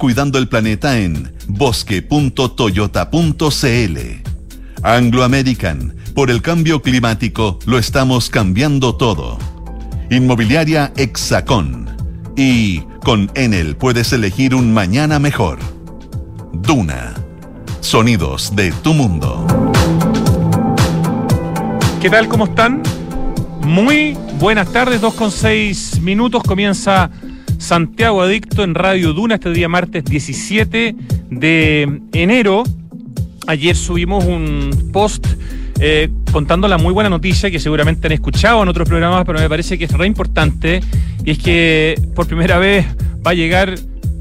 cuidando el planeta en bosque.toyota.cl. Anglo American, por el cambio climático lo estamos cambiando todo. Inmobiliaria Hexacón. Y con Enel puedes elegir un mañana mejor. Duna. Sonidos de tu mundo. ¿Qué tal? ¿Cómo están? Muy buenas tardes, 2 con 6 minutos. Comienza Santiago Adicto en Radio Duna este día martes 17 de enero. Ayer subimos un post eh, contando la muy buena noticia que seguramente han escuchado en otros programas, pero me parece que es re importante. Y es que por primera vez va a llegar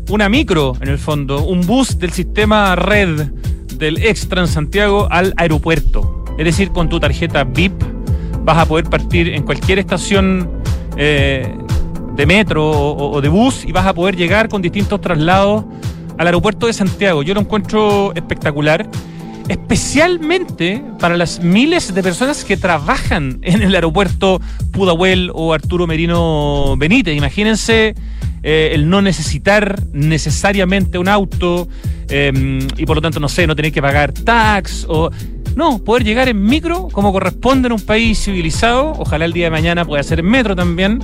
una micro, en el fondo, un bus del sistema red del Extra en Santiago al aeropuerto. Es decir, con tu tarjeta VIP vas a poder partir en cualquier estación eh, de metro o, de bus y vas a poder llegar con distintos traslados al aeropuerto de Santiago. Yo lo encuentro espectacular, especialmente para las miles de personas que trabajan en el aeropuerto Pudahuel o Arturo Merino Benítez. Imagínense eh, el no necesitar necesariamente un auto em, y por lo tanto, no sé, no tener que pagar tax o... No, poder llegar en micro como corresponde en un país civilizado. Ojalá el día de mañana pueda ser en metro también.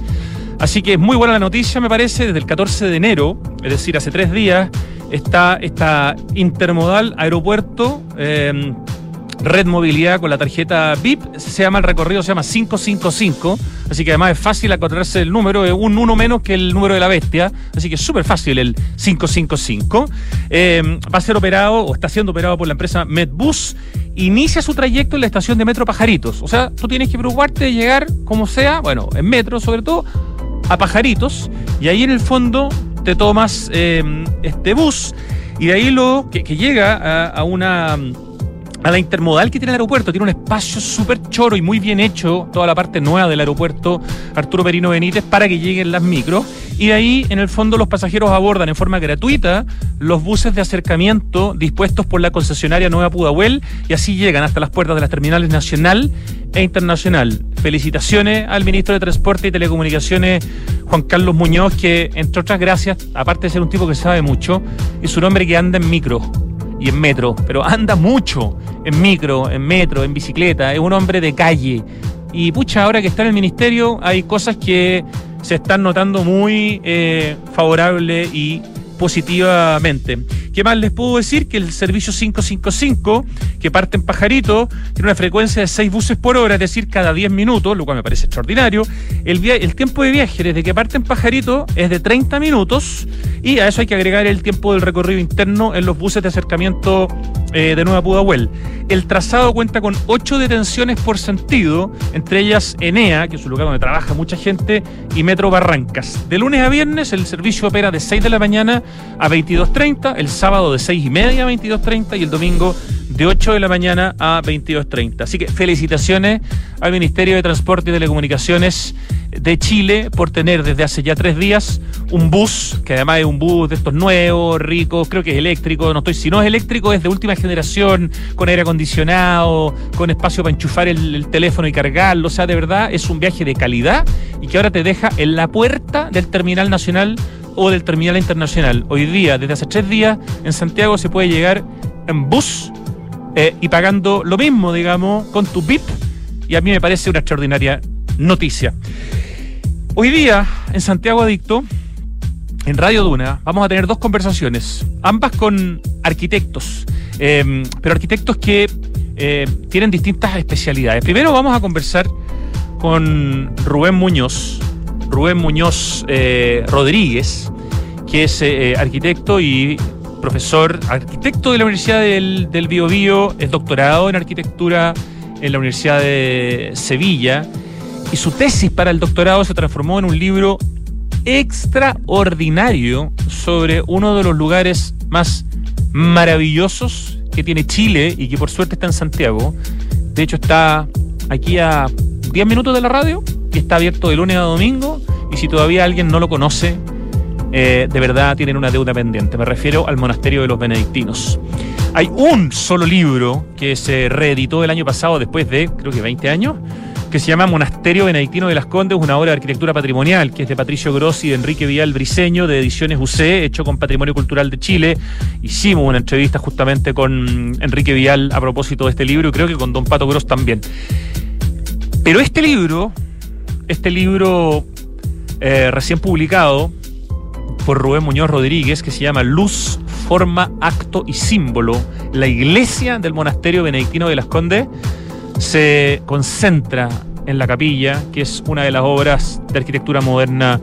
Así que es muy buena la noticia, me parece, desde el 14 de enero, es decir, hace tres días, está esta intermodal aeropuerto. Eh, red movilidad con la tarjeta VIP. Se llama el recorrido, se llama 555. Así que además es fácil encontrarse el número, es un uno menos que el número de la bestia. Así que es súper fácil el 555. Eh, va a ser operado o está siendo operado por la empresa Medbus. Inicia su trayecto en la estación de Metro Pajaritos. O sea, tú tienes que preocuparte de llegar como sea, bueno, en metro sobre todo, a Pajaritos. Y ahí en el fondo te tomas eh, este bus. Y de ahí lo que, llega a una a la intermodal que tiene el aeropuerto. Tiene un espacio súper choro y muy bien hecho, toda la parte nueva del aeropuerto Arturo Perino Benítez, para que lleguen las micros. Y de ahí, en el fondo, los pasajeros abordan en forma gratuita los buses de acercamiento dispuestos por la concesionaria Nueva Pudahuel y así llegan hasta las puertas de las terminales nacional e internacional. Felicitaciones al ministro de Transporte y Telecomunicaciones, Juan Carlos Muñoz, que, entre otras gracias, aparte de ser un tipo que sabe mucho, es un hombre que anda en micro y en metro, pero anda mucho en micro, en metro, en bicicleta, es un hombre de calle. Y pucha, ahora que está en el ministerio hay cosas que se están notando muy eh, favorables y positivamente. ¿Qué más les puedo decir? Que el servicio 555, que parte en Pajarito, tiene una frecuencia de 6 buses por hora, es decir, cada 10 minutos, lo cual me parece extraordinario. El, tiempo de viaje desde que parte en Pajarito es de 30 minutos y a eso hay que agregar el tiempo del recorrido interno en los buses de acercamiento eh, de Nueva Pudahuel. El trazado cuenta con 8 detenciones por sentido, entre ellas Enea, que es un lugar donde trabaja mucha gente, y Metro Barrancas. De lunes a viernes el servicio opera de 6 de la mañana a 22.30, el sábado de 6 y media a 22.30 y el domingo de 8 de la mañana a 22.30. Así que felicitaciones al Ministerio de Transporte y Telecomunicaciones de Chile por tener desde hace ya tres días un bus, que además es un bus de estos nuevos, ricos, creo que es eléctrico, no estoy, si no es eléctrico es de última generación, con aire acondicionado, con espacio para enchufar el, el teléfono y cargarlo, o sea, de verdad es un viaje de calidad y que ahora te deja en la puerta del Terminal Nacional o del Terminal Internacional. Hoy día, desde hace tres días, en Santiago se puede llegar en bus eh, y pagando lo mismo, digamos, con tu VIP. Y a mí me parece una extraordinaria noticia. Hoy día, en Santiago Adicto, en Radio Duna, vamos a tener dos conversaciones, ambas con arquitectos, em, pero arquitectos que eh, tienen distintas especialidades. Primero vamos a conversar con Rubén Muñoz, Rubén Muñoz eh, Rodríguez, que es arquitecto y profesor, arquitecto de la Universidad del, del Biobío, es doctorado en arquitectura en la Universidad de Sevilla y su tesis para el doctorado se transformó en un libro extraordinario sobre uno de los lugares más maravillosos que tiene Chile y que por suerte está en Santiago. De hecho está aquí a 10 minutos de la radio y está abierto de lunes a domingo y si todavía alguien no lo conoce, eh, de verdad tienen una deuda pendiente. Me refiero al monasterio de los benedictinos. Hay un solo libro que se reeditó el año pasado después de, creo que 20 años, que se llama Monasterio Benedictino de las Condes, una obra de arquitectura patrimonial, que es de Patricio Grossi y de Enrique Vial Briseño, de Ediciones UC, hecho con Patrimonio Cultural de Chile. Hicimos una entrevista justamente con Enrique Vial a propósito de este libro y creo que con Don Pato Gross también. Pero este libro, este libro eh, recién publicado por Rubén Muñoz Rodríguez, que se llama Luz, Forma, Acto y Símbolo, la iglesia del monasterio benedictino de las Condes, se concentra en la capilla, que es una de las obras de arquitectura moderna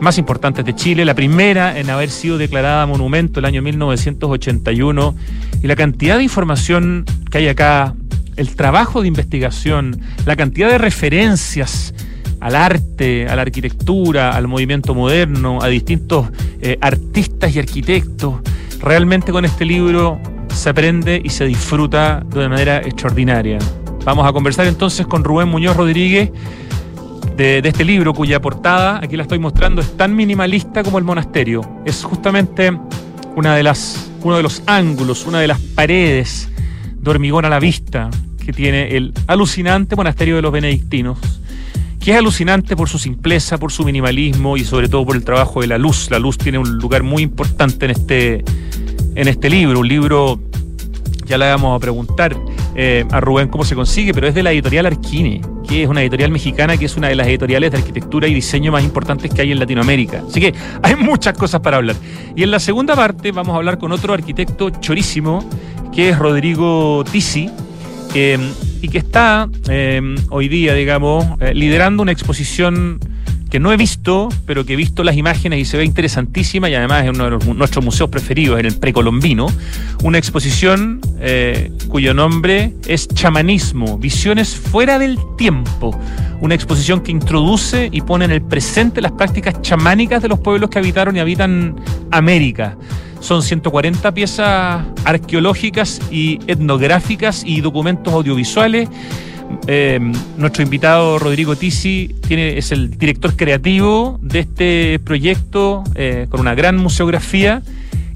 más importantes de Chile, la primera en haber sido declarada monumento el año 1981, y la cantidad de información que hay acá, el trabajo de investigación, la cantidad de referencias al arte, a la arquitectura, al movimiento moderno, a distintos eh, artistas y arquitectos. Realmente con este libro se aprende y se disfruta de una manera extraordinaria. Vamos a conversar entonces con Rubén Muñoz Rodríguez de, este libro cuya portada, aquí la estoy mostrando, es tan minimalista como el monasterio. Es justamente una de las, uno de los ángulos, una de las paredes de hormigón a la vista que tiene el alucinante monasterio de los benedictinos que es alucinante por su simpleza, por su minimalismo y sobre todo por el trabajo de la luz. La luz tiene un lugar muy importante en este, en este libro, un libro, ya le vamos a preguntar eh, a Rubén cómo se consigue, pero es de la editorial Arquine, que es una editorial mexicana, que es una de las editoriales de arquitectura y diseño más importantes que hay en Latinoamérica. Así que hay muchas cosas para hablar. Y en la segunda parte vamos a hablar con otro arquitecto chorísimo, que es Rodrigo Tisi, y que está eh, hoy día, digamos, eh, liderando una exposición que no he visto, pero que he visto las imágenes y se ve interesantísima y además es uno de nuestros museos preferidos en el precolombino, una exposición eh, cuyo nombre es Chamanismo, Visiones fuera del tiempo, una exposición que introduce y pone en el presente las prácticas chamánicas de los pueblos que habitaron y habitan América. Son 140 piezas arqueológicas y etnográficas y documentos audiovisuales. Eh, nuestro invitado Rodrigo Tisi tiene, es el director creativo de este proyecto eh, con una gran museografía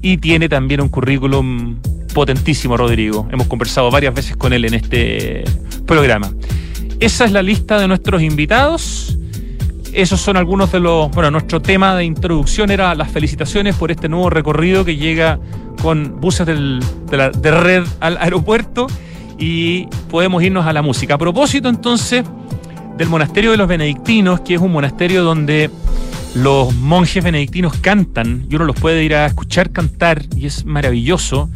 y tiene también un currículum potentísimo, Rodrigo. Hemos conversado varias veces con él en este programa. Esa es la lista de nuestros invitados esos son algunos de los. Bueno, nuestro tema de introducción era las felicitaciones por este nuevo recorrido que llega con buses de, la, de red al aeropuerto y podemos irnos a la música. A propósito, entonces, del monasterio de los benedictinos, que es un monasterio donde los monjes benedictinos cantan y uno los puede ir a escuchar cantar y es maravilloso.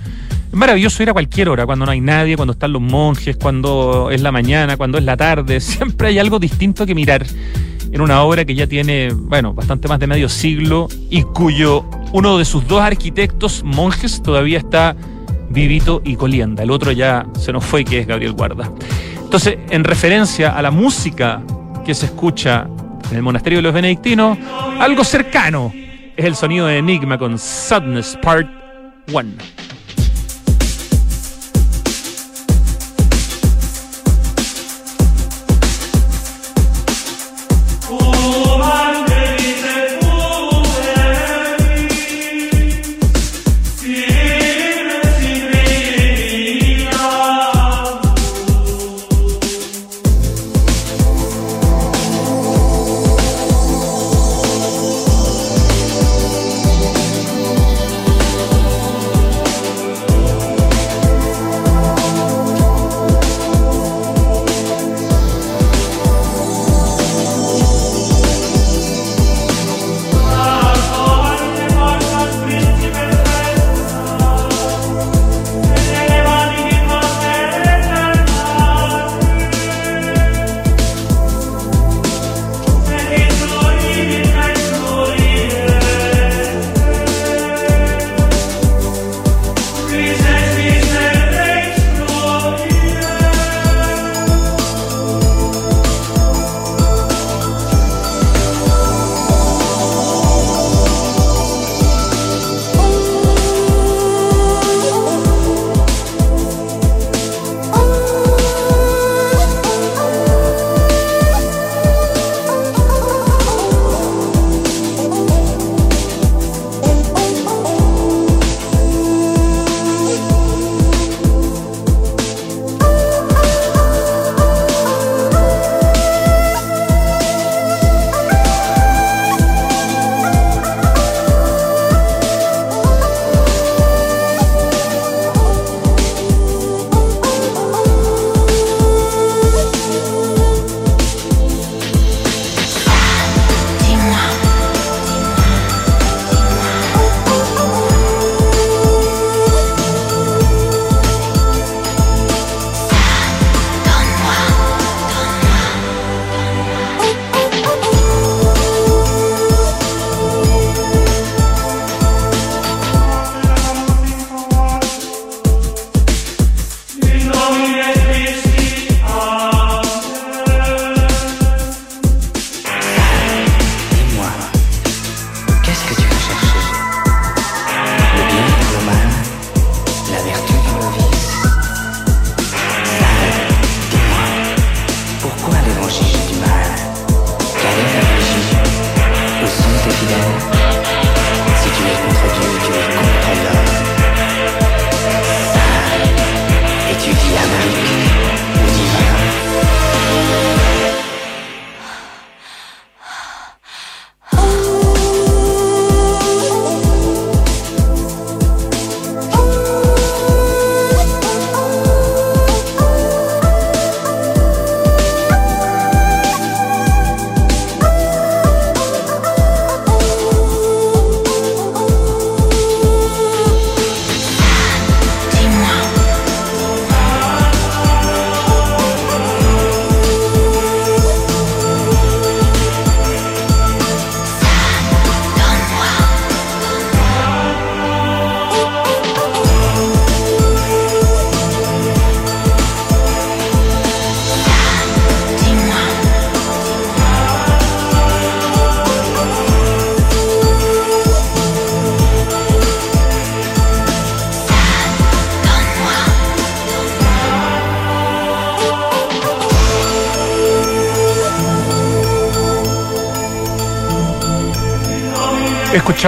Es maravilloso ir a cualquier hora, cuando no hay nadie, cuando están los monjes, cuando es la mañana, cuando es la tarde. Siempre hay algo distinto que mirar en una obra que ya tiene, bueno, bastante más de medio siglo y cuyo uno de sus dos arquitectos, monjes, todavía está vivito y colienda. El otro ya se nos fue, que es Gabriel Guarda. Entonces, en referencia a la música que se escucha en el monasterio de los benedictinos, algo cercano es el sonido de Enigma con Sadness Part 1.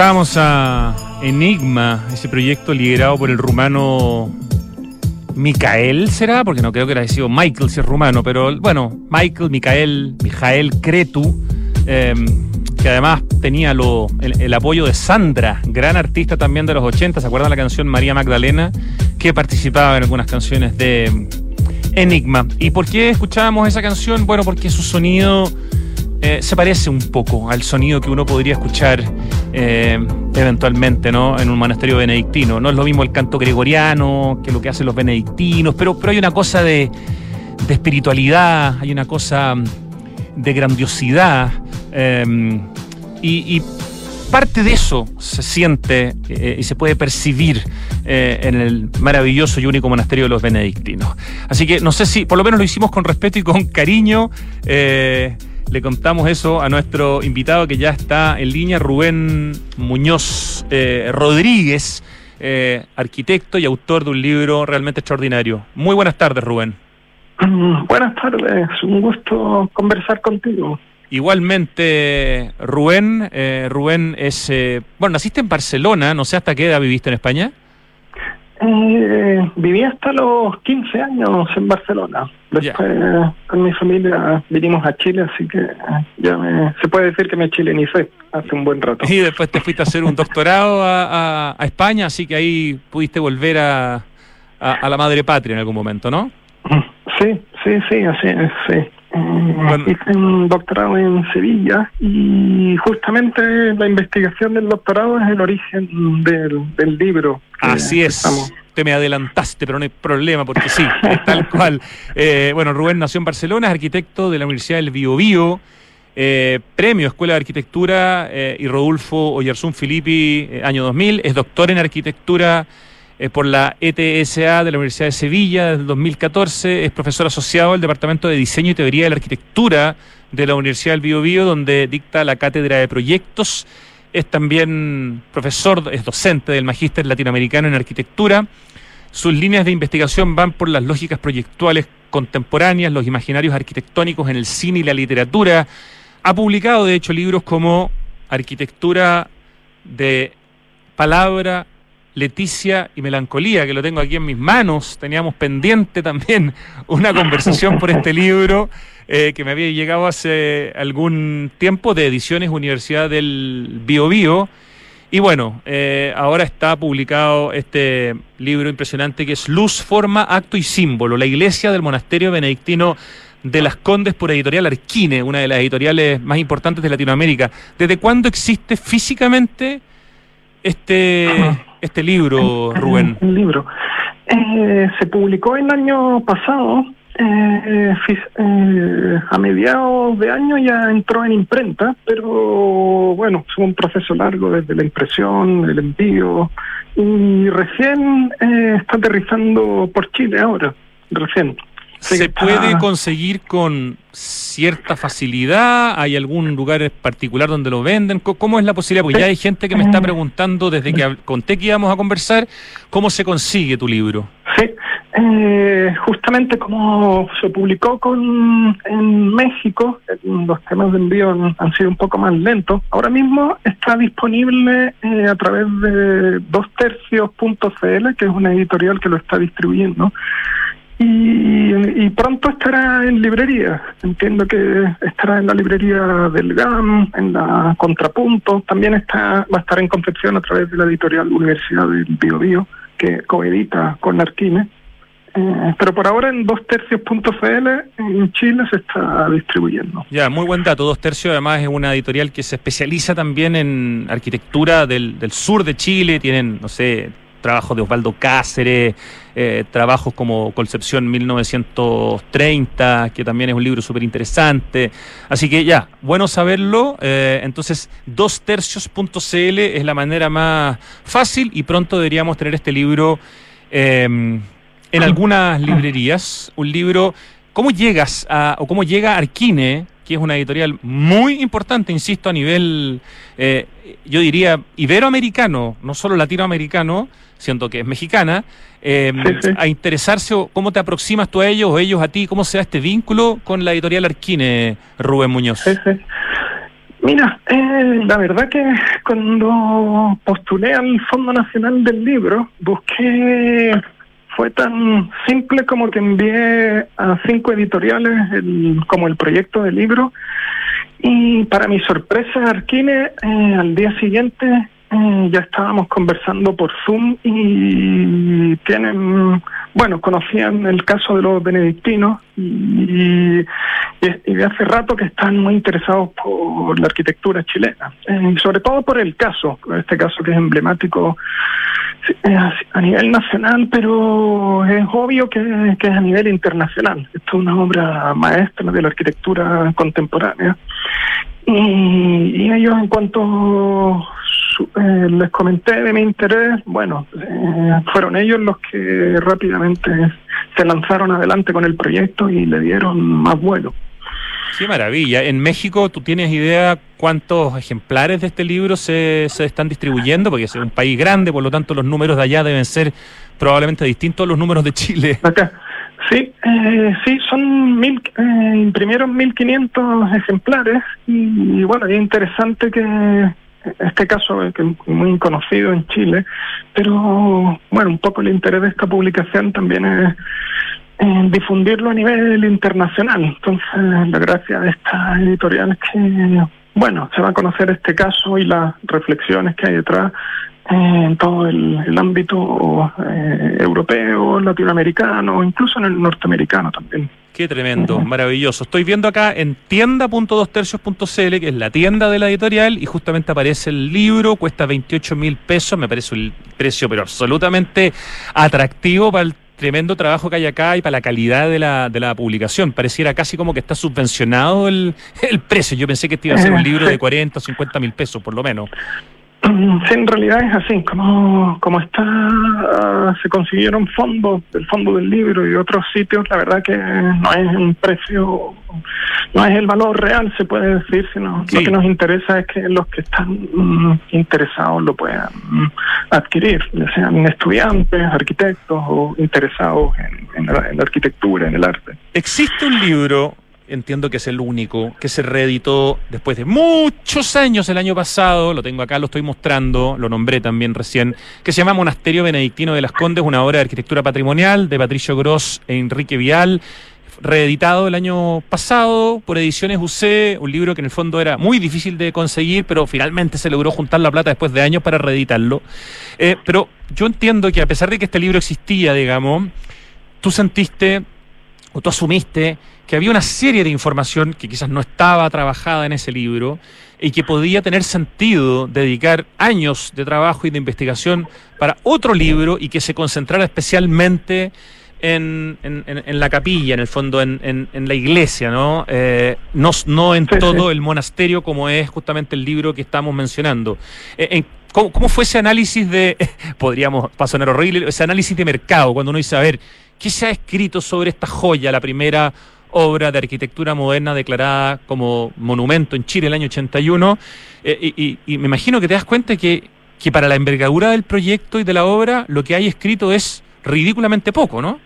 Escuchábamos a Enigma, ese proyecto liderado por el rumano Micael, ¿será? Porque no creo que era sido Michael si es rumano, pero bueno, Michael, Micael, Mijael Cretu, em, que además tenía lo, el, apoyo de Sandra, gran artista también de los 80, ¿se acuerdan la canción María Magdalena? Que participaba en algunas canciones de Enigma. ¿Y por qué escuchábamos esa canción? Bueno, porque su sonido eh, se parece un poco al sonido que uno podría escuchar eh, eventualmente ¿no? en un monasterio benedictino. No es lo mismo el canto gregoriano que lo que hacen los benedictinos, pero, pero hay una cosa de, espiritualidad, hay una cosa de grandiosidad em, y, parte de eso se siente eh, y se puede percibir en el maravilloso y único monasterio de los benedictinos. Así que no sé si, por lo menos lo hicimos con respeto y con cariño le contamos eso a nuestro invitado que ya está en línea, Rubén Muñoz eh, Rodríguez, eh, arquitecto y autor de un libro realmente extraordinario. Muy buenas tardes, Rubén. Mm, buenas tardes, un gusto conversar contigo. Igualmente, Rubén, eh, Rubén es, bueno, naciste en Barcelona, no sé hasta qué edad viviste en España. Eh, viví hasta los 15 años en Barcelona. Después con mi familia vinimos a Chile, así que ya se puede decir que me chilenicé hace un buen rato. Y después te fuiste a hacer un doctorado a, España, así que ahí pudiste volver a, a, la madre patria en algún momento, ¿no? Sí, sí, sí, así es, sí. Eh, hice un doctorado en Sevilla y justamente la investigación del doctorado es el origen del, del libro. Así es. Te me adelantaste, pero no hay problema, porque sí, es tal cual. Eh, bueno, Rubén nació en Barcelona, es arquitecto de la Universidad del Biobío, eh, premio Escuela de Arquitectura eh, y Rodolfo Oyarzún Filippi, año 2000, es doctor en arquitectura por la ETSA de la Universidad de Sevilla desde el 2014, es profesor asociado del Departamento de Diseño y Teoría de la Arquitectura de la Universidad del Biobío, donde dicta la cátedra de proyectos es también profesor, es docente del Magíster Latinoamericano en Arquitectura. Sus líneas de investigación van por las lógicas proyectuales contemporáneas, los imaginarios arquitectónicos en el cine y la literatura. Ha publicado, de hecho, libros como Arquitectura de Palabra, Leticia y Melancolía, que lo tengo aquí en mis manos. Teníamos pendiente también una conversación por este libro eh, que me había llegado hace algún tiempo de Ediciones Universidad del Bio Bio. Y bueno, eh, ahora está publicado este libro impresionante que es Luz, Forma, Acto y Símbolo, la iglesia del monasterio benedictino de las Condes por editorial Arquine, una de las editoriales más importantes de Latinoamérica. ¿Desde cuándo existe físicamente este, este libro, Rubén? El libro. Eh, se publicó el año pasado, eh, eh, a mediados de año ya entró en imprenta, pero bueno, fue un proceso largo desde la impresión, el envío, y recién está aterrizando por Chile ahora, recién. ¿Se puede conseguir con cierta facilidad? ¿Hay algún lugar particular donde lo venden? ¿Cómo es la posibilidad? Porque ya hay gente que me está preguntando desde que conté que íbamos a conversar, ¿cómo se consigue tu libro? Sí, eh, justamente como se publicó con en México, los temas de envío han, sido un poco más lentos. Ahora mismo está disponible eh, a través de dostercios.cl, que es una editorial que lo está distribuyendo. Y, pronto estará en librería. Entiendo que estará en la librería del GAM, en la Contrapunto. También está va a estar en Concepción a través de la editorial Universidad del Bio, que coedita con Arquine. Eh, pero por ahora en dos tercios.cl en Chile se está distribuyendo. Ya, muy buen dato. Dos tercios además es una editorial que se especializa también en arquitectura del, del sur de Chile. Tienen, no sé, trabajos de Osvaldo Cáceres, eh, trabajos como Concepción 1930, que también es un libro súper interesante. Así que ya, bueno saberlo. Eh, entonces, dos tercios.cl es la manera más fácil y pronto deberíamos tener este libro em, en algunas librerías. Un libro, ¿cómo llegas a, o cómo llega Arquine? que es una editorial muy importante, insisto, a nivel, eh, yo diría, iberoamericano, no solo latinoamericano, siento que es mexicana, eh, a interesarse o cómo te aproximas tú a ellos o ellos a ti, cómo se da este vínculo con la editorial Arquine, Rubén Muñoz. Mira, eh, la verdad que cuando postulé al Fondo Nacional del Libro, busqué, fue tan simple como que envié a cinco editoriales el, como el proyecto de libro. Y para mi sorpresa, Arquine, eh, al día siguiente eh, ya estábamos conversando por Zoom y tienen, bueno, conocían el caso de los benedictinos y, hace rato que están muy interesados por la arquitectura chilena, eh, sobre todo por el caso, este caso que es emblemático eh, a nivel nacional, pero es obvio que, es a nivel internacional. Esto es una obra maestra de la arquitectura contemporánea. Y ellos en cuanto eh, les comenté de mi interés, bueno, eh, fueron ellos los que rápidamente se lanzaron adelante con el proyecto y le dieron más vuelo. Qué maravilla. En México, ¿tú tienes idea cuántos ejemplares de este libro se, se están distribuyendo? Porque es un país grande, por lo tanto los números de allá deben ser probablemente distintos a los números de Chile. Acá. Sí, eh, sí, son mil, eh, imprimieron 1.500 ejemplares y, bueno, es interesante que este caso es muy conocido en Chile, pero bueno, un poco el interés de esta publicación también es difundirlo a nivel internacional. Entonces, la gracia de esta editorial es que, bueno, se va a conocer este caso y las reflexiones que hay detrás en todo el, ámbito eh, europeo, latinoamericano, incluso en el norteamericano también. Qué tremendo, maravilloso. Estoy viendo acá en tienda.dostercios.cl, que es la tienda de la editorial, y justamente aparece el libro, cuesta 28 mil pesos, me parece un precio pero absolutamente atractivo para el tremendo trabajo que hay acá y para la calidad de la, de la publicación. Pareciera casi como que está subvencionado el, el precio. Yo pensé que este iba a ser un libro de 40 o 50 mil pesos, por lo menos. Sí, en realidad es así, como, como está, se consiguieron fondos del fondo del libro y otros sitios, la verdad que no es un precio, no es el valor real, se puede decir, sino lo que nos interesa es que los que están mm, interesados lo puedan mm, adquirir, ya sean estudiantes, arquitectos o interesados en la arquitectura, en el arte. ¿Existe un libro entiendo que es el único, que se reeditó después de muchos años el año pasado, lo tengo acá, lo estoy mostrando, lo nombré también recién, que se llama Monasterio Benedictino de las Condes, una obra de arquitectura patrimonial de Patricio Gross e Enrique Vial, reeditado el año pasado por Ediciones UC, un libro que en el fondo era muy difícil de conseguir, pero finalmente se logró juntar la plata después de años para reeditarlo. Eh, pero yo entiendo que a pesar de que este libro existía, digamos, tú sentiste o tú asumiste que había una serie de información que quizás no estaba trabajada en ese libro y que podía tener sentido dedicar años de trabajo y de investigación para otro libro y que se concentrara especialmente en, en, la capilla, en el fondo, en, la iglesia, ¿no? Eh, no, no en todo el monasterio como es justamente el libro que estamos mencionando. Eh, ¿cómo, ¿cómo, fue ese análisis de, podríamos, pasar horrible, ese análisis de mercado, cuando uno dice, a ver, ¿qué se ha escrito sobre esta joya, la primera obra de arquitectura moderna declarada como monumento en Chile el año 81. Eh, y, y, me imagino que te das cuenta que, que para la envergadura del proyecto y de la obra lo que hay escrito es ridículamente poco, ¿no?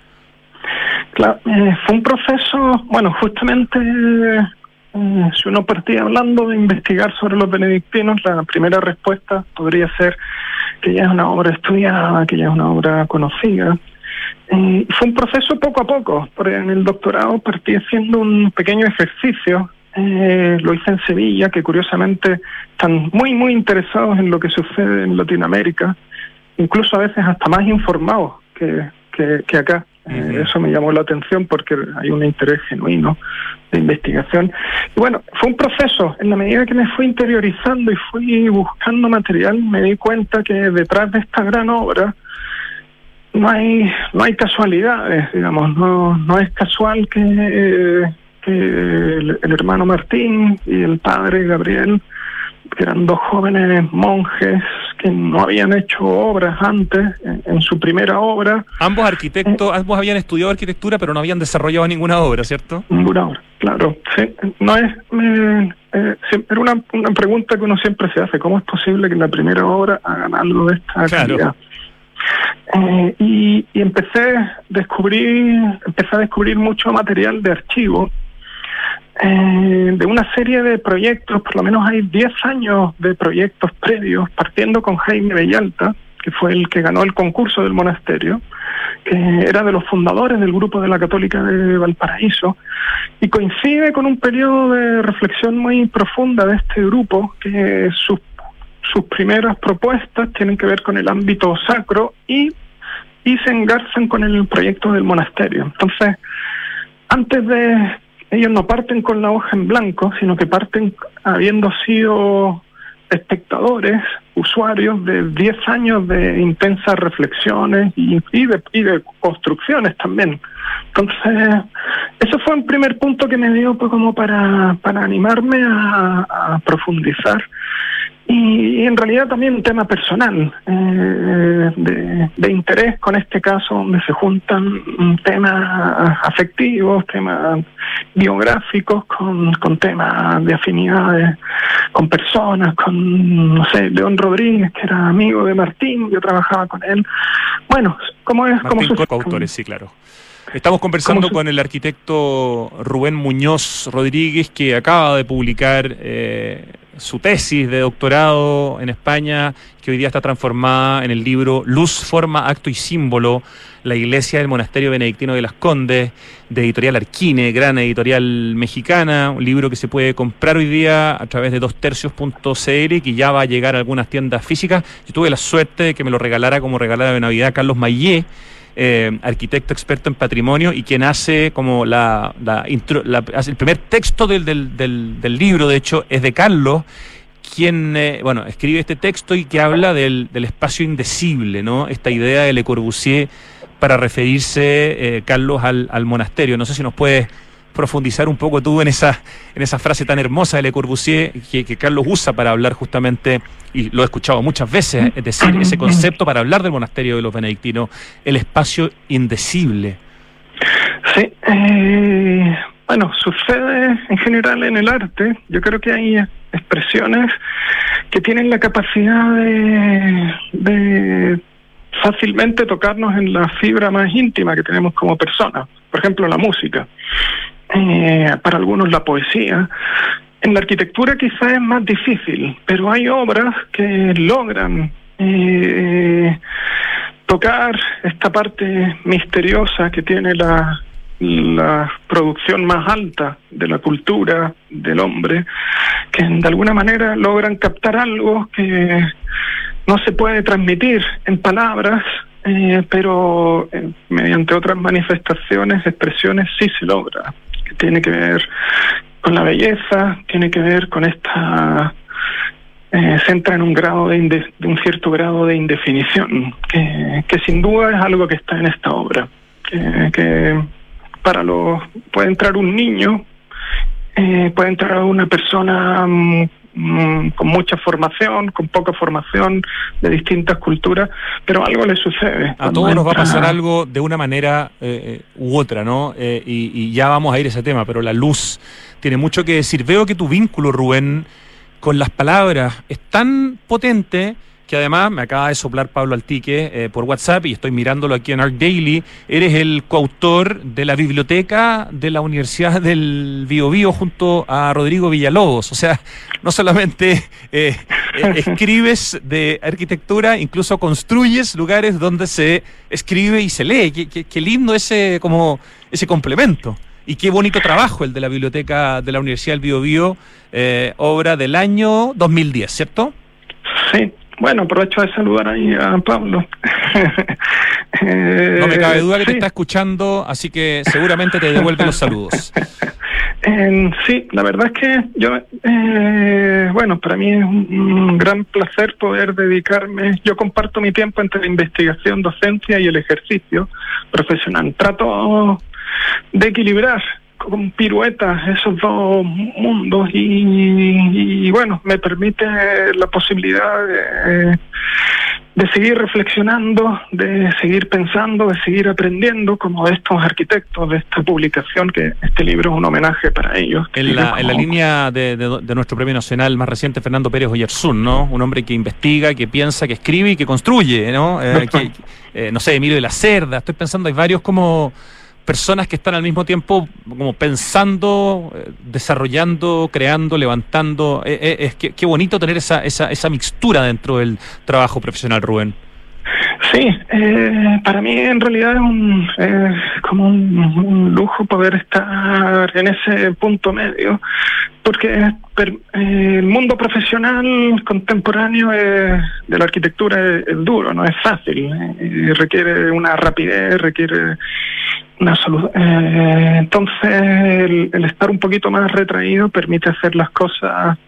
Claro, eh, fue un proceso, bueno, justamente eh, si uno partía hablando de investigar sobre los benedictinos, la primera respuesta podría ser que ya es una obra estudiada, que ya es una obra conocida, eh, fue un proceso poco a poco, porque en el doctorado partí haciendo un pequeño ejercicio, eh, lo hice en Sevilla, que curiosamente están muy, muy interesados en lo que sucede en Latinoamérica, incluso a veces hasta más informados que, que, acá. Eh, eso me llamó la atención porque hay un interés genuino de investigación. Y bueno, fue un proceso. En la medida que me fui interiorizando y fui buscando material, me di cuenta que detrás de esta gran obra no hay no hay casualidades digamos no no es casual que, el, hermano Martín y el padre Gabriel que eran dos jóvenes monjes que no habían hecho obras antes en, su primera obra ambos arquitectos eh, ambos habían estudiado arquitectura pero no habían desarrollado ninguna obra cierto ninguna obra claro. Sí no es eh, era una, una pregunta que uno siempre se hace cómo es posible que en la primera obra hagan algo de esta calidad eh, y, empecé a descubrir, empecé a descubrir mucho material de archivo eh, de una serie de proyectos, por lo menos hay 10 años de proyectos previos, partiendo con Jaime Bellalta, que fue el que ganó el concurso del monasterio, que era de los fundadores del grupo de la Católica de Valparaíso, y coincide con un periodo de reflexión muy profunda de este grupo, que sus, sus primeras propuestas tienen que ver con el ámbito sacro y, y se engarzan con el proyecto del monasterio. Entonces, antes de ellos no parten con la hoja en blanco, sino que parten habiendo sido espectadores, usuarios de 10 años de intensas reflexiones y, de, y, de, construcciones también. Entonces, eso fue un primer punto que me dio pues, como para, para animarme a profundizar y, en realidad también un tema personal eh, de, interés con este caso donde se juntan temas afectivos, temas biográficos con, con temas de afinidades con personas, con, no sé, León Rodríguez, que era amigo de Martín, yo trabajaba con él. Bueno, como es? como coautores, sí, claro. Estamos conversando con el arquitecto Rubén Muñoz Rodríguez, que acaba de publicar eh, su tesis de doctorado en España, que hoy día está transformada en el libro Luz, Forma, Acto y Símbolo, la iglesia del Monasterio Benedictino de las Condes, de editorial Arquine, gran editorial mexicana, un libro que se puede comprar hoy día a través de dostercios.cl, que ya va a llegar a algunas tiendas físicas. Yo tuve la suerte de que me lo regalara como regalada de Navidad Carlos Mayé, eh, arquitecto experto en patrimonio y quien hace como la, el primer texto del, del, del, libro, de hecho, es de Carlos, quien, eh, bueno, escribe este texto y que habla del, del espacio indecible, ¿no? Esta idea de Le Corbusier para referirse, eh, Carlos, al, al monasterio. No sé si nos puedes profundizar un poco tú en esa, en esa frase tan hermosa de Le Corbusier que Carlos usa para hablar justamente, y lo he escuchado muchas veces, es decir, ese concepto para hablar del monasterio de los benedictinos, el espacio indecible. Sí, eh, bueno, sucede en general en el arte. Yo creo que hay expresiones que tienen la capacidad de, de fácilmente tocarnos en la fibra más íntima que tenemos como personas. Por ejemplo, la música. Eh, para algunos la poesía. En la arquitectura quizá es más difícil, pero hay obras que logran eh, tocar esta parte misteriosa que tiene la, la producción más alta de la cultura del hombre, que de alguna manera logran captar algo que no se puede transmitir en palabras, eh, pero eh, mediante otras manifestaciones, expresiones, sí se logra. Que tiene que ver con la belleza, tiene que ver con esta eh, se entra en un grado de, de, un cierto grado de indefinición que, sin duda es algo que está en esta obra que, que para los puede entrar un niño eh, puede entrar una persona mm, Mm, con mucha formación, con poca formación, de distintas culturas, pero algo le sucede. A todos nos va a pasar algo de una manera eh, eh, u otra, ¿no? Eh, y, y, ya vamos a ir a ese tema, pero la luz tiene mucho que decir. Veo que tu vínculo, Rubén, con las palabras es tan potente que además me acaba de soplar Pablo Altique eh, por WhatsApp y estoy mirándolo aquí en Art Daily. Eres el coautor de la biblioteca de la Universidad del Biobío junto a Rodrigo Villalobos. O sea, no solamente eh, eh, escribes de arquitectura, incluso construyes lugares donde se escribe y se lee. Qué, qué, lindo ese, como, ese complemento. Y qué bonito trabajo el de la biblioteca de la Universidad del Biobío, obra del año 2010, ¿cierto? Sí, bueno, aprovecho de saludar ahí a Pablo. no me cabe duda que te está escuchando, así que seguramente te devuelve los saludos. sí, la verdad es que yo, eh, bueno, para mí es un, gran placer poder dedicarme, yo comparto mi tiempo entre la investigación, docencia y el ejercicio profesional. Trato de equilibrar con piruetas esos dos mundos y, bueno, me permite la posibilidad de, de, seguir reflexionando, de seguir pensando, de seguir aprendiendo como de estos arquitectos de esta publicación, que este libro es un homenaje para ellos. En la, en la línea de, de, nuestro premio nacional más reciente, Fernando Pérez Oyersun, ¿no? Un hombre que investiga, que piensa, que escribe y que construye, ¿no? Eh, que, eh, no sé, Emilio de la Cerda, estoy pensando, hay varios como personas que están al mismo tiempo como pensando, eh, desarrollando, creando, levantando. Eh, eh, es que, qué bonito tener esa, esa, esa mixtura dentro del trabajo profesional, Rubén. Sí, eh, para mí en realidad es un, eh, como un, lujo poder estar en ese punto medio, porque eh, el mundo profesional contemporáneo de la arquitectura es, duro, no es fácil, requiere una rapidez, requiere una solución. Eh, entonces, el, estar un poquito más retraído permite hacer las cosas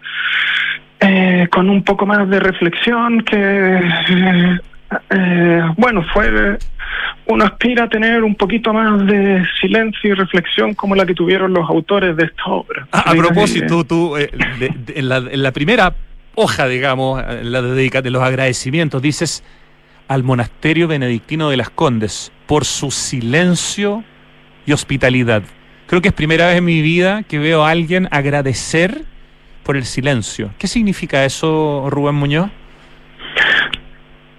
eh, con un poco más de reflexión que. Eh, bueno, fue uno aspira a tener un poquito más de silencio y reflexión como la que tuvieron los autores de esta obra. Ah, a propósito, tú, de, de, en, la, en, la, primera hoja, digamos, en la dedica de los agradecimientos, dices al monasterio benedictino de las Condes por su silencio y hospitalidad. Creo que es primera vez en mi vida que veo a alguien agradecer por el silencio. ¿Qué significa eso, Rubén Muñoz?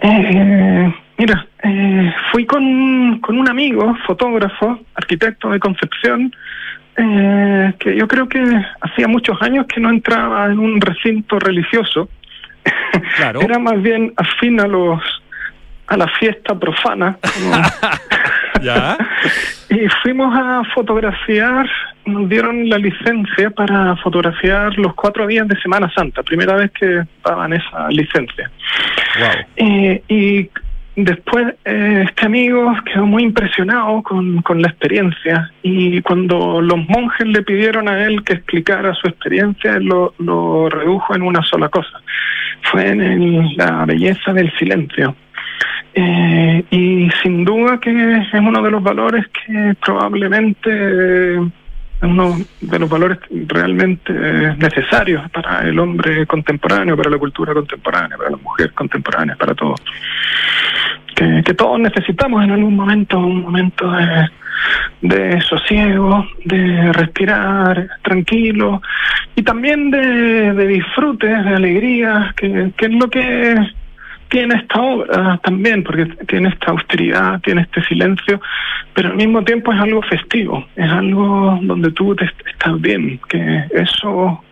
Eh, mira, eh, fui con, con, un amigo, fotógrafo, arquitecto de Concepción, eh, que yo creo que hacía muchos años que no entraba en un recinto religioso. Claro. Era más bien afín a los a la fiesta profana. ¿Ya? y fuimos a fotografiar, nos dieron la licencia para fotografiar los cuatro días de Semana Santa, primera vez que daban esa licencia. Wow. Eh, y después eh, este amigo quedó muy impresionado con, con la experiencia y cuando los monjes le pidieron a él que explicara su experiencia, él lo, lo redujo en una sola cosa. Fue en la belleza del silencio. Eh, y sin duda que es uno de los valores que probablemente es uno de los valores realmente necesarios para el hombre contemporáneo, para la cultura contemporánea, para la mujer contemporánea, para todos. Que, todos necesitamos en algún momento, un momento de, de sosiego, de respirar tranquilo y también de, de disfrute, de alegría, que, que es lo que tiene esta obra también, porque tiene esta austeridad, tiene este silencio, pero al mismo tiempo es algo festivo, es algo donde tú te estás bien, que eso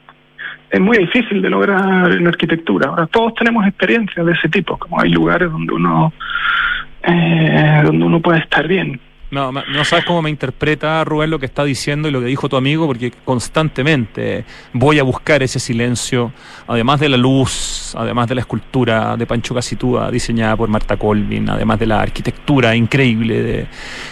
es muy difícil de lograr en arquitectura. Ahora todos tenemos experiencias de ese tipo, como hay lugares donde uno eh, donde uno puede estar bien. No, no sabes cómo me interpreta Rubén lo que está diciendo y lo que dijo tu amigo, porque constantemente voy a buscar ese silencio, además de la luz, además de la escultura de Pancho Casitúa diseñada por Marta Colvin, además de la arquitectura increíble de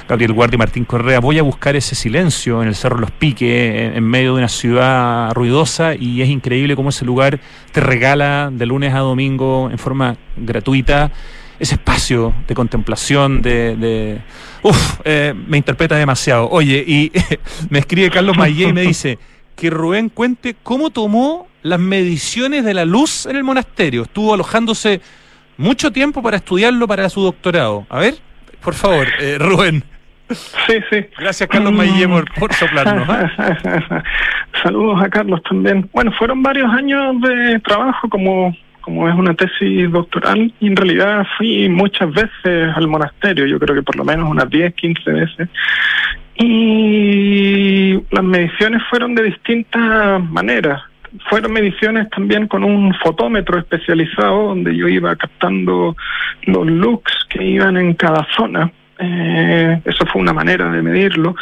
Gabriel Guardia y Martín Correa, voy a buscar ese silencio en el Cerro Los Piques, en medio de una ciudad ruidosa, y es increíble cómo ese lugar te regala de lunes a domingo en forma gratuita ese espacio de contemplación, de... de uf, eh, me interpreta demasiado. Oye, y me escribe Carlos Mayé y me dice que Rubén cuente cómo tomó las mediciones de la luz en el monasterio. Estuvo alojándose mucho tiempo para estudiarlo para su doctorado. A ver, por favor, eh, Rubén. Sí, sí. Gracias, Carlos por, por soplarnos. ¿eh? Saludos a Carlos también. Bueno, fueron varios años de trabajo como como es una tesis doctoral, y en realidad fui muchas veces al monasterio, yo creo que por lo menos unas 10, 15 veces, y las mediciones fueron de distintas maneras. Fueron mediciones también con un fotómetro especializado donde yo iba captando los looks que iban en cada zona. Eh, eso fue una manera de medirlo.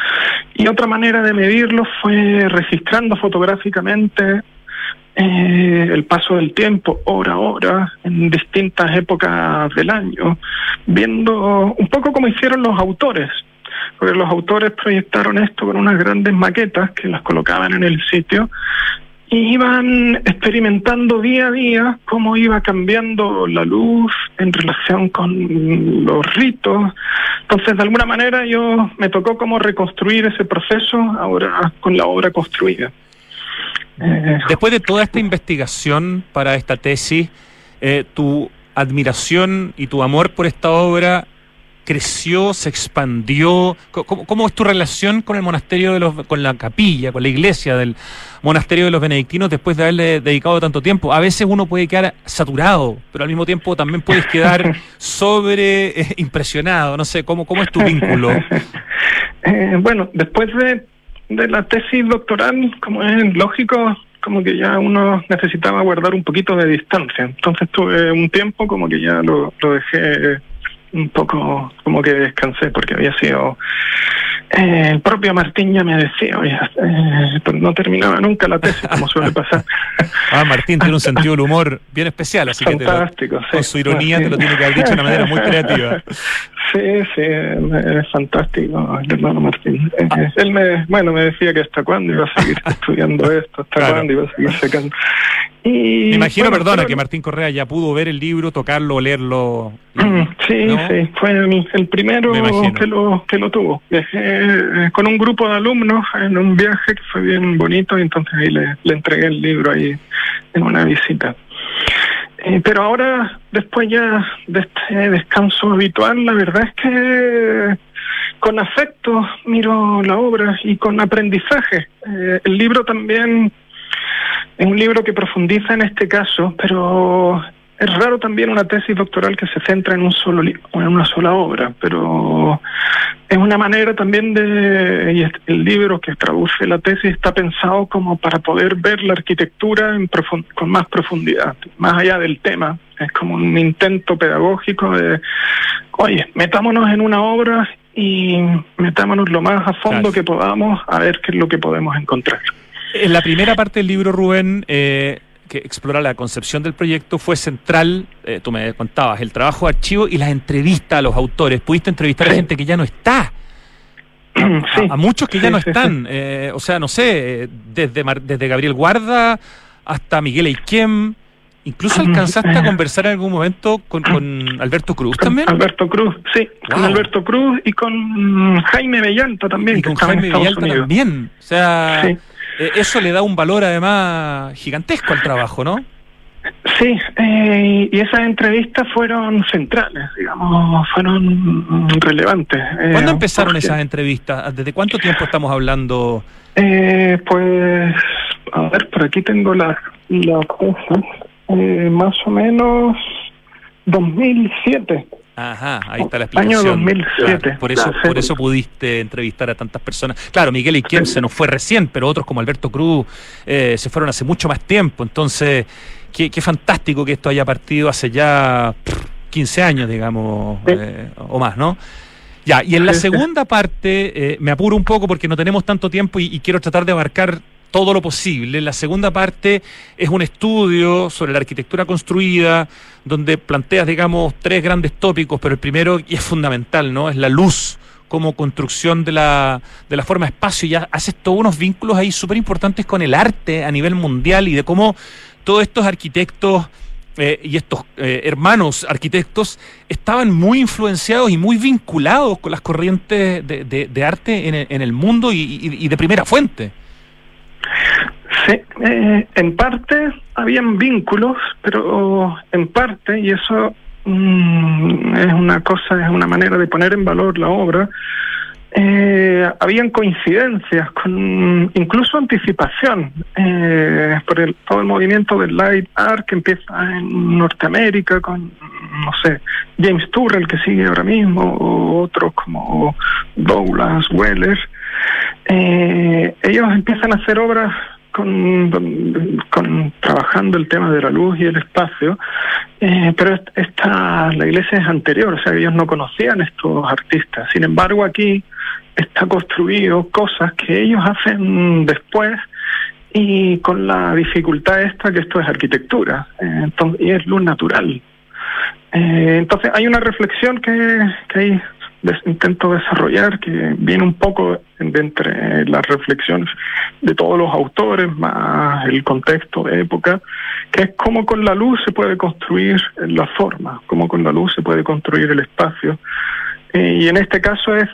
Y otra manera de medirlo fue registrando fotográficamente eh, el paso del tiempo, hora a hora, en distintas épocas del año, viendo un poco como hicieron los autores, porque los autores proyectaron esto con unas grandes maquetas que las colocaban en el sitio y iban experimentando día a día cómo iba cambiando la luz en relación con los ritos. Entonces, de alguna manera, yo me tocó como reconstruir ese proceso ahora con la obra construida. Después de toda esta investigación para esta tesis, eh, tu admiración y tu amor por esta obra creció, se expandió? ¿Cómo, ¿Cómo, es tu relación con el monasterio de los, con la capilla, con la iglesia del monasterio de los benedictinos después de haberle dedicado tanto tiempo? A veces uno puede quedar saturado, pero al mismo tiempo también puedes quedar sobre eh, impresionado. No sé, ¿cómo, cómo es tu vínculo? Eh, bueno, después de, de la tesis doctoral, como es lógico, como que ya uno necesitaba guardar un poquito de distancia. Entonces tuve un tiempo como que ya lo, lo dejé un poco, como que descansé porque había sido eh, el propio Martín ya me decía, oye, eh, pues no terminaba nunca la tesis, como suele pasar. ah, Martín tiene un sentido del humor bien especial, así Fantástico, que con su ironía te lo tiene que haber dicho de una manera muy creativa. Sí, sí, es fantástico el hermano Martín. Eh, ah. Él me, bueno, me decía que hasta cuándo iba a seguir estudiando esto, hasta cuándo iba a seguir secando. Y, me imagino, perdona, que Martín Correa ya pudo ver el libro, tocarlo, leerlo. Mm, sí, sí, fue el primero que lo, que lo tuvo. Eh, con un grupo de alumnos en un viaje que fue bien bonito y entonces ahí le, le entregué el libro ahí en una visita. Eh, pero ahora, después ya de este descanso habitual, la verdad es que con afecto miro la obra y con aprendizaje. Eh, el libro también es un libro que profundiza en este caso, pero es raro también una tesis doctoral que se centra en un solo en una sola obra, pero es una manera también de y el libro que traduce la tesis está pensado como para poder ver la arquitectura en con más profundidad, más allá del tema. Es como un intento pedagógico de, oye, metámonos en una obra y metámonos lo más a fondo que podamos a ver qué es lo que podemos encontrar. En la primera parte del libro, Rubén, eh, que explora la concepción del proyecto, fue central, eh, tú me contabas, el trabajo de archivo y las entrevistas a los autores. Pudiste entrevistar a gente que ya no está. A, muchos que ya no están. Eh, o sea, no sé, desde, desde Gabriel Guarda hasta Miguel Eiquem. Incluso alcanzaste a conversar en algún momento con, Alberto Cruz también. Alberto Cruz, sí, con Alberto Cruz y con Jaime Bellanta también. Y con Jaime Bellanta también. O sea, eh, eso le da un valor además gigantesco al trabajo, ¿no? Sí, eh, y esas entrevistas fueron centrales, digamos, fueron relevantes. Eh, ¿Cuándo empezaron esas entrevistas? ¿Desde cuánto tiempo estamos hablando? pues, a ver, por aquí tengo la, la cosa, más o menos 2007. Ajá, ahí está la explicación. Año 2007. por eso, por eso pudiste entrevistar a tantas personas. Claro, Miguel Iquem se nos fue recién, pero otros como Alberto Cruz eh, se fueron hace mucho más tiempo. Entonces, qué, qué fantástico que esto haya partido hace ya 15 años, digamos, eh, o más, ¿no? Ya, y en la segunda parte, eh, me apuro un poco porque no tenemos tanto tiempo y, y quiero tratar de abarcar todo lo posible. La segunda parte es un estudio sobre la arquitectura construida, donde planteas, digamos, tres grandes tópicos, pero el primero, y es fundamental, ¿no? Es la luz como construcción de la, de la forma espacio. Y haces todos unos vínculos ahí súper importantes con el arte a nivel mundial y de cómo todos estos arquitectos eh, y estos eh, hermanos arquitectos estaban muy influenciados y muy vinculados con las corrientes de, arte en el, mundo y de primera fuente. Sí, eh, en parte habían vínculos, pero en parte, y eso mm, es una cosa, es una manera de poner en valor la obra, eh, habían coincidencias, con incluso anticipación eh, por el, todo el movimiento del light art que empieza en Norteamérica con, no sé, James Turrell que sigue ahora mismo, o otros como Douglas Weller. Eh, ellos empiezan a hacer obras con, trabajando el tema de la luz y el espacio, eh, pero esta la iglesia es anterior, o sea, ellos no conocían estos artistas. Sin embargo, aquí está construido cosas que ellos hacen después y con la dificultad esta que esto es arquitectura eh, entonces, y es luz natural. Eh, entonces hay una reflexión que hay intento desarrollar, que viene un poco de entre las reflexiones de todos los autores, más el contexto de época, que es cómo con la luz se puede construir la forma, cómo con la luz se puede construir el espacio. Eh, y en este caso es,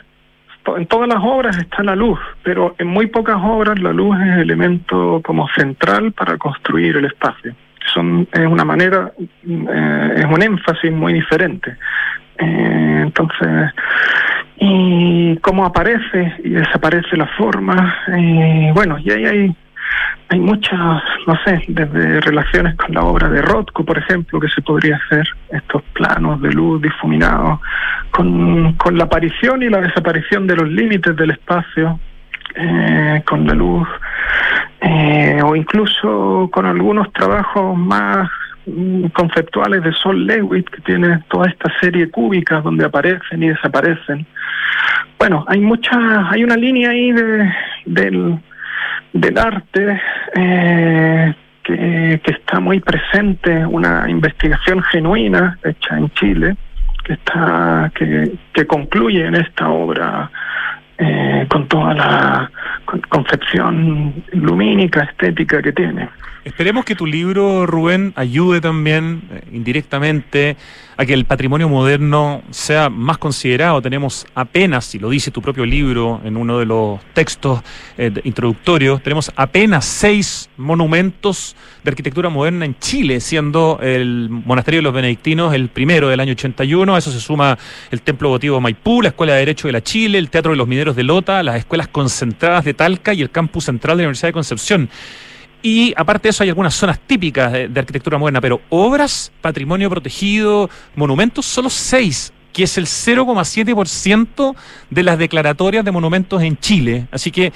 en todas las obras está la luz, pero en muy pocas obras la luz es el elemento como central para construir el espacio. Son, es una manera, eh, es un énfasis muy diferente. Eh, entonces, y cómo aparece y desaparece la forma. Eh, bueno, y ahí hay hay muchas, no sé, desde relaciones con la obra de Rothko, por ejemplo, que se podría hacer, estos planos de luz difuminados, con, con la aparición y la desaparición de los límites del espacio, eh, con la luz, eh, o incluso con algunos trabajos más conceptuales de Sol Lewitt, que tiene toda esta serie cúbica donde aparecen y desaparecen. Bueno, hay mucha, hay una línea ahí de, del, del arte eh, que, que está muy presente, una investigación genuina hecha en Chile, que está, que, que concluye en esta obra eh, con toda la concepción lumínica, estética que tiene. Esperemos que tu libro, Rubén, ayude también eh, indirectamente a que el patrimonio moderno sea más considerado. Tenemos apenas, y lo dice tu propio libro en uno de los textos eh, introductorios, tenemos apenas seis monumentos de arquitectura moderna en Chile, siendo el Monasterio de los Benedictinos el primero del año 81. A eso se suma el Templo Votivo Maipú, la Escuela de Derecho de la Chile, el Teatro de los Mineros de Lota, las escuelas concentradas de Talca y el campus central de la Universidad de Concepción. Y aparte de eso hay algunas zonas típicas de, arquitectura moderna, pero obras, patrimonio protegido, monumentos, solo seis, que es el 0,7% de las declaratorias de monumentos en Chile. Así que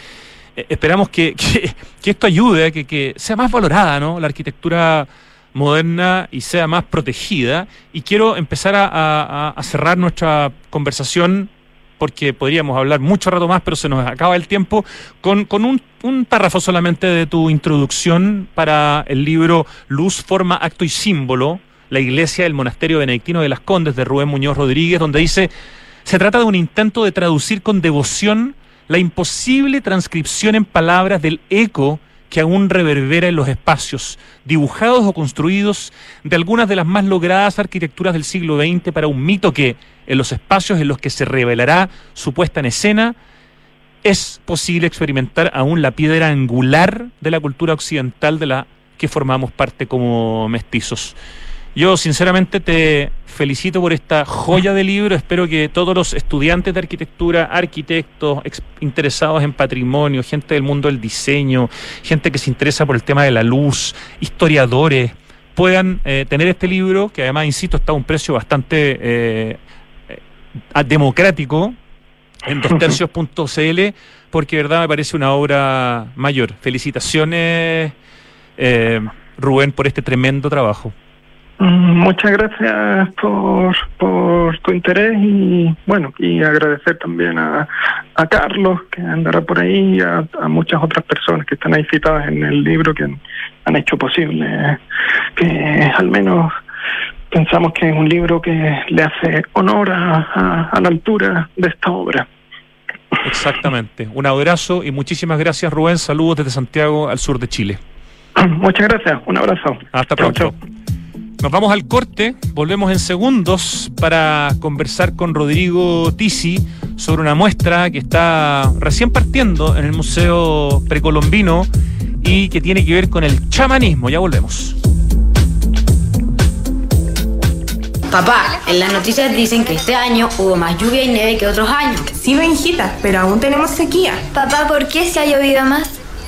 eh, esperamos que, que, esto ayude que, que sea más valorada ¿no? la arquitectura moderna y sea más protegida. Y quiero empezar a cerrar nuestra conversación porque podríamos hablar mucho rato más, pero se nos acaba el tiempo, con, un, un, párrafo solamente de tu introducción para el libro Luz, Forma, Acto y Símbolo, la iglesia del monasterio benedictino de las Condes de Rubén Muñoz Rodríguez, donde dice, se trata de un intento de traducir con devoción la imposible transcripción en palabras del eco que aún reverbera en los espacios, dibujados o construidos de algunas de las más logradas arquitecturas del siglo XX para un mito que, en los espacios en los que se revelará su puesta en escena, es posible experimentar aún la piedra angular de la cultura occidental de la que formamos parte como mestizos. Yo sinceramente te felicito por esta joya de libro. Espero que todos los estudiantes de arquitectura, arquitectos interesados en patrimonio, gente del mundo del diseño, gente que se interesa por el tema de la luz, historiadores, puedan eh, tener este libro, que además, insisto, está a un precio bastante eh, democrático en dostercios.cl, porque verdad me parece una obra mayor. Felicitaciones, eh, Rubén, por este tremendo trabajo. Muchas gracias por, por tu interés y bueno, y agradecer también a, a Carlos que andará por ahí y a, a, muchas otras personas que están ahí citadas en el libro que han, han hecho posible que al menos pensamos que es un libro que le hace honor a, a, la altura de esta obra. Exactamente. Un abrazo y muchísimas gracias Rubén. Saludos desde Santiago al sur de Chile. Muchas gracias. Un abrazo. Hasta pronto. Chau, chau. Nos vamos al corte, volvemos en segundos para conversar con Rodrigo Tisi sobre una muestra que está recién partiendo en el Museo Precolombino y que tiene que ver con el chamanismo. Ya volvemos. Papá, en las noticias dicen que este año hubo más lluvia y nieve que otros años. Sí, Benjita, pero aún tenemos sequía. Papá, ¿por qué se ha llovido más?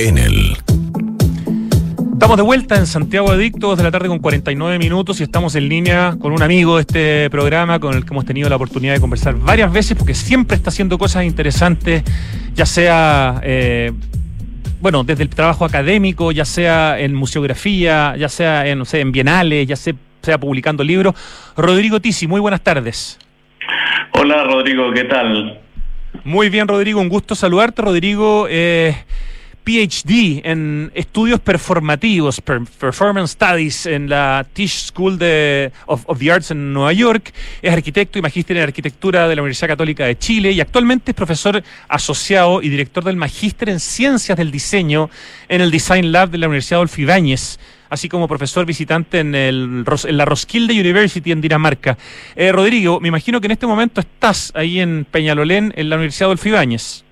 en el Estamos de vuelta en Santiago Adicto, de la tarde con 49 minutos y estamos en línea con un amigo de este programa con el que hemos tenido la oportunidad de conversar varias veces porque siempre está haciendo cosas interesantes, ya sea, eh, bueno, desde el trabajo académico, ya sea en museografía, ya sea en, no sé, en bienales, ya sea, sea publicando libros. Rodrigo Tisi, muy buenas tardes. Hola Rodrigo, ¿qué tal? Muy bien Rodrigo, un gusto saludarte. Rodrigo, eh, PhD en estudios performativos, Performance Studies, en la Tisch School de, of, the Arts en Nueva York. Es arquitecto y magíster en arquitectura de la Universidad Católica de Chile y actualmente es profesor asociado y director del magíster en ciencias del diseño en el Design Lab de la Universidad Adolfo Ibáñez así como profesor visitante en, el, en la Roskilde University en Dinamarca. Eh, Rodrigo, me imagino que en este momento estás ahí en Peñalolén, en la Universidad Adolfo Ibáñez.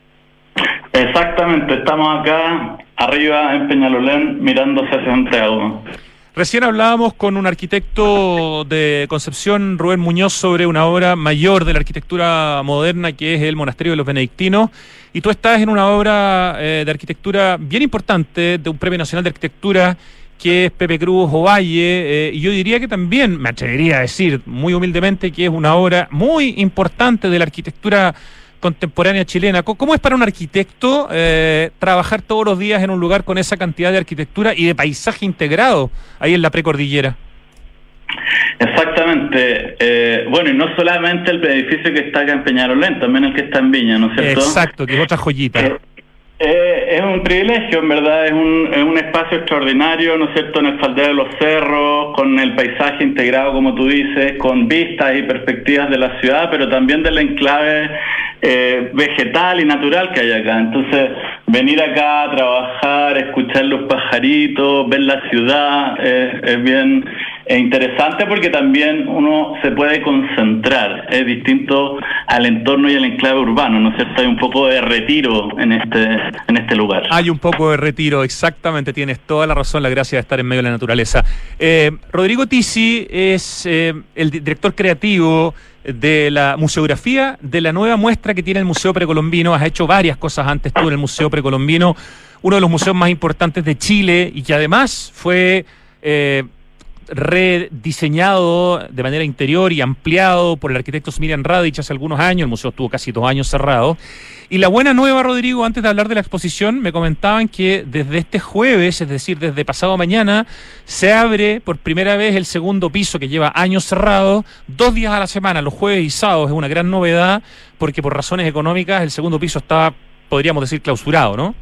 Exactamente, estamos acá arriba en Peñalolén mirándose hacia Santiago. Recién hablábamos con un arquitecto de Concepción, Rubén Muñoz, sobre una obra mayor de la arquitectura moderna que es el Monasterio de los Benedictinos. Y tú estás en una obra eh, de arquitectura bien importante, de un Premio Nacional de Arquitectura, que es Pepe Cruz Ovalle. Eh, y yo diría que también, me atrevería a decir muy humildemente, que es una obra muy importante de la arquitectura contemporánea chilena. ¿Cómo es para un arquitecto eh, trabajar todos los días en un lugar con esa cantidad de arquitectura y de paisaje integrado ahí en la precordillera? Exactamente. Eh, bueno, y no solamente el edificio que está acá en Peñarolén, también el que está en Viña, ¿no es cierto? Exacto, que es otra joyita. Eh, eh, es un privilegio, en verdad, es un, es un espacio extraordinario, ¿no es cierto?, en el faldeo de los cerros, con el paisaje integrado, como tú dices, con vistas y perspectivas de la ciudad, pero también del enclave eh, vegetal y natural que hay acá. Entonces, venir acá a trabajar, escuchar los pajaritos, ver la ciudad, eh, es bien interesante porque también uno se puede concentrar, es distinto al entorno y al enclave urbano, ¿no es cierto? Hay un poco de retiro en este, en este lugar. Hay un poco de retiro, exactamente, tienes toda la razón, la gracia de estar en medio de la naturaleza. Eh, Rodrigo Tisi es el director creativo de la museografía de la nueva muestra que tiene el Museo Precolombino. Has hecho varias cosas antes tú en el Museo Precolombino, uno de los museos más importantes de Chile y que además fue eh, rediseñado de manera interior y ampliado por el arquitecto Miriam Radich hace algunos años. El museo estuvo casi dos años cerrado. Y la buena nueva, Rodrigo, antes de hablar de la exposición, me comentaban que desde este jueves, es decir, desde pasado mañana, se abre por primera vez el segundo piso que lleva años cerrado, dos días a la semana, los jueves y sábados. Es una gran novedad porque por razones económicas el segundo piso está, podríamos decir, clausurado, ¿no?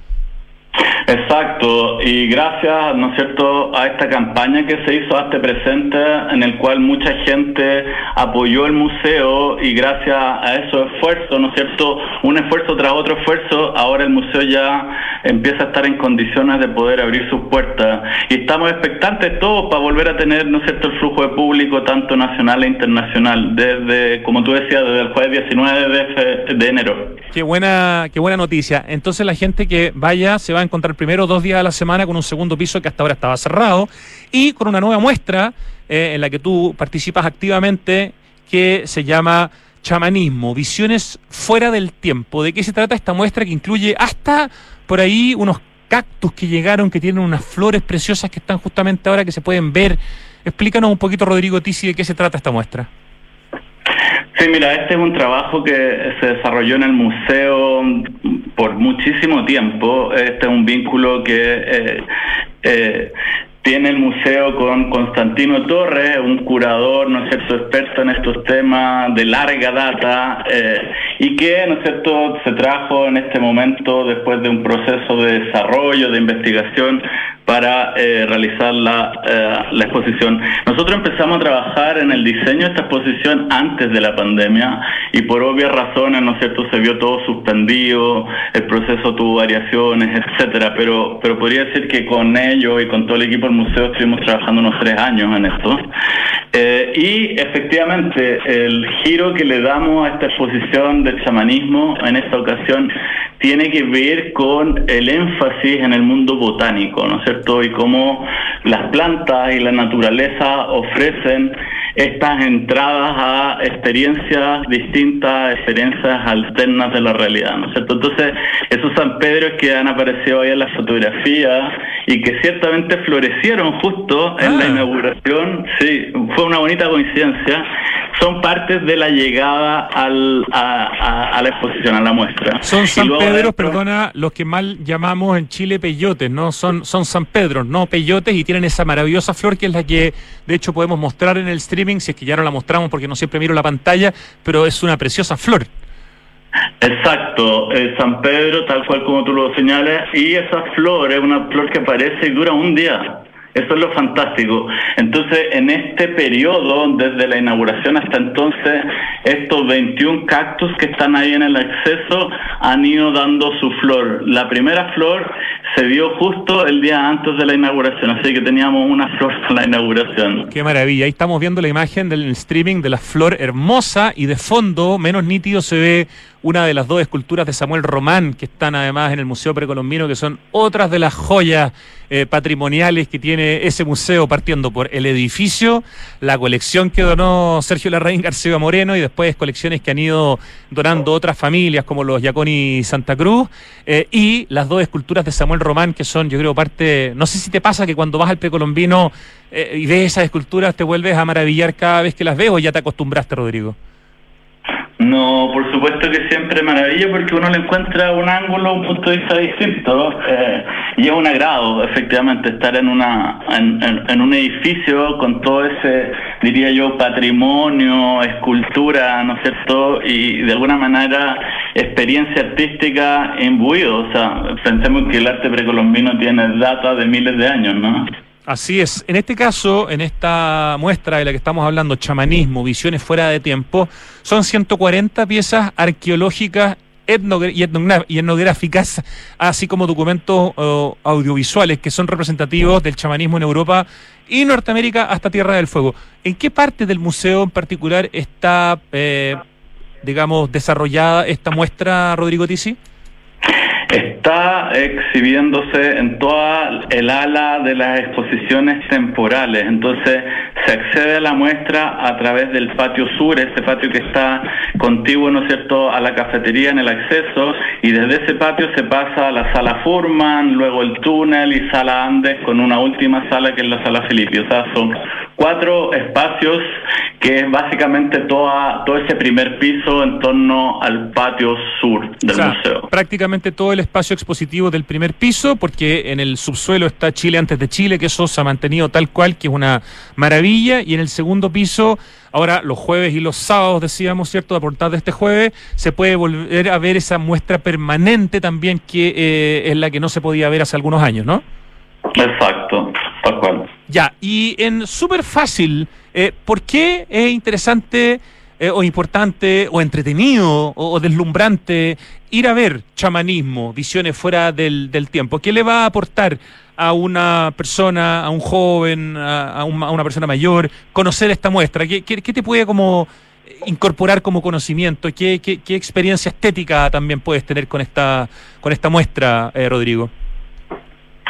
Exacto, y gracias, ¿no es cierto?, a esta campaña que se hizo hasta presente, en el cual mucha gente apoyó el museo y gracias a esos esfuerzos, ¿no es cierto?, un esfuerzo tras otro esfuerzo, ahora el museo ya empieza a estar en condiciones de poder abrir sus puertas. Y estamos expectantes todos para volver a tener, ¿no es cierto?, el flujo de público tanto nacional e internacional, desde, como tú decías, desde el jueves 19 de, de enero. Qué buena, qué buena noticia. Entonces la gente que vaya se va a encontrar primero dos días a la semana con un segundo piso que hasta ahora estaba cerrado y con una nueva muestra eh, en la que tú participas activamente que se llama chamanismo, visiones fuera del tiempo. ¿De qué se trata esta muestra que incluye hasta por ahí unos cactus que llegaron, que tienen unas flores preciosas que están justamente ahora que se pueden ver? Explícanos un poquito, Rodrigo Tisi, de qué se trata esta muestra. Sí, mira, este es un trabajo que se desarrolló en el museo por muchísimo tiempo. Este es un vínculo que eh, eh, tiene el museo con Constantino Torres, un curador, ¿no es cierto?, experto en estos temas de larga data eh, y que, ¿no es cierto?, se trajo en este momento después de un proceso de desarrollo, de investigación para eh, realizar la, eh, la, exposición. Nosotros empezamos a trabajar en el diseño de esta exposición antes de la pandemia y por obvias razones, ¿no es cierto?, se vio todo suspendido, el proceso tuvo variaciones, etcétera, pero, pero podría decir que con ello y con todo el equipo museo estuvimos trabajando unos tres años en esto. Eh, y efectivamente, el giro que le damos a esta exposición del chamanismo en esta ocasión tiene que ver con el énfasis en el mundo botánico, ¿no es cierto? Y cómo las plantas y la naturaleza ofrecen estas entradas a experiencias distintas, experiencias alternas de la realidad, ¿no es cierto? Entonces, esos San Pedro que han aparecido ahí en las fotografías y que ciertamente florecieron justo en la ah. inauguración, sí, fue una bonita coincidencia, son partes de la llegada al, a, la exposición, a la muestra. Son San Pedro, perdona, los que mal llamamos en Chile peyotes, ¿no? Son, son San Pedro, no peyotes, y tienen esa maravillosa flor que es la que de hecho podemos mostrar en el streaming, si es que ya no la mostramos porque no siempre miro la pantalla, pero es una preciosa flor. Exacto, San Pedro, tal cual como tú lo señalas, y esa flor es una flor que aparece y dura un día. Eso es lo fantástico. Entonces, en este periodo, desde la inauguración hasta entonces, estos 21 cactus que están ahí en el acceso han ido dando su flor. La primera flor se dio justo el día antes de la inauguración, así que teníamos una flor para la inauguración. Qué maravilla. Ahí estamos viendo la imagen del streaming de la flor hermosa y de fondo, menos nítido, se ve una de las dos esculturas de Samuel Román, que están además en el Museo Precolombino, que son otras de las joyas eh, patrimoniales que tiene ese museo, partiendo por el edificio, la colección que donó Sergio Larraín García Moreno y después colecciones que han ido donando otras familias como los Yaconi Santa Cruz eh, y las dos esculturas de Samuel Román que son, yo creo, parte, no sé si te pasa que cuando vas al Precolombino eh, y ves esas esculturas te vuelves a maravillar cada vez que las ves o ya te acostumbraste, Rodrigo. No, por supuesto que siempre maravilla porque uno le encuentra un ángulo, un punto de vista distinto eh, y es un agrado efectivamente estar en una en, un edificio con todo ese diría yo patrimonio, escultura, ¿no es cierto? Y de alguna manera experiencia artística imbuido, o sea, pensemos que el arte precolombino tiene data de miles de años, ¿no? Así es. En este caso, en esta muestra de la que estamos hablando, chamanismo, visiones fuera de tiempo, son 140 piezas arqueológicas y etnográficas, así como documentos audiovisuales que son representativos del chamanismo en Europa y Norteamérica hasta Tierra del Fuego. ¿En qué parte del museo en particular está, eh, digamos, desarrollada esta muestra, Rodrigo Tisi? Está exhibiéndose en toda el ala de las exposiciones temporales, entonces se accede a la muestra a través del patio sur, ese patio que está contiguo, ¿no es cierto?, a la cafetería en el acceso, y desde ese patio se pasa a la sala Furman, luego el túnel y sala Andes, con una última sala que es la sala Felipe. O sea, son cuatro espacios que es básicamente toda, todo ese primer piso en torno al patio sur del museo. Prácticamente todo el espacio expositivo del primer piso, porque en el subsuelo está Chile antes de Chile, que eso se ha mantenido tal cual, que es una maravilla, y en el segundo piso, ahora los jueves y los sábados, decíamos, ¿cierto?, a de este jueves, se puede volver a ver esa muestra permanente también, que eh, es la que no se podía ver hace algunos años, ¿no? Exacto, tal cual. Ya, y en súper fácil, eh, ¿por qué es interesante eh, o importante o entretenido o, deslumbrante ir a ver chamanismo, visiones fuera del, tiempo? ¿Qué le va a aportar a una persona, a un joven, a, una persona mayor, conocer esta muestra? ¿Qué, qué, te puede como incorporar como conocimiento? ¿Qué, ¿Qué, experiencia estética también puedes tener con esta, con esta muestra, eh, Rodrigo?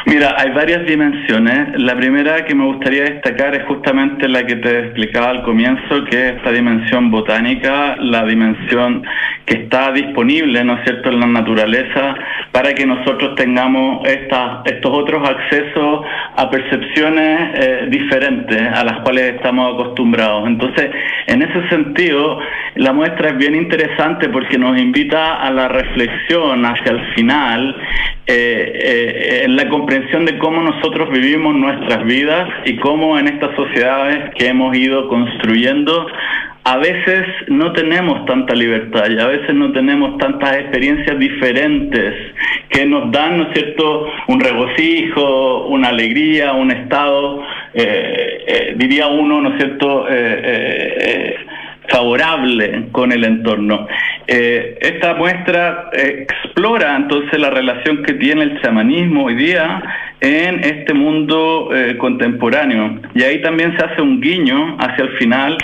Mira, hay varias dimensiones. La primera que me gustaría destacar es justamente la que te explicaba al comienzo, que es esta dimensión botánica, la dimensión que está disponible, ¿no es cierto?, en la naturaleza para que nosotros tengamos estas, estos otros accesos a percepciones eh, diferentes a las cuales estamos acostumbrados. Entonces, en ese sentido, la muestra es bien interesante porque nos invita a la reflexión hacia el final eh, eh, en la comprensión de cómo nosotros vivimos nuestras vidas y cómo en estas sociedades que hemos ido construyendo a veces no tenemos tanta libertad y a veces no tenemos tantas experiencias diferentes que nos dan, ¿no es cierto?, un regocijo, una alegría, un estado, eh, diría uno, ¿no es cierto?, favorable con el entorno. Eh, esta muestra explora entonces la relación que tiene el chamanismo hoy día en este mundo eh, contemporáneo. Y ahí también se hace un guiño hacia el final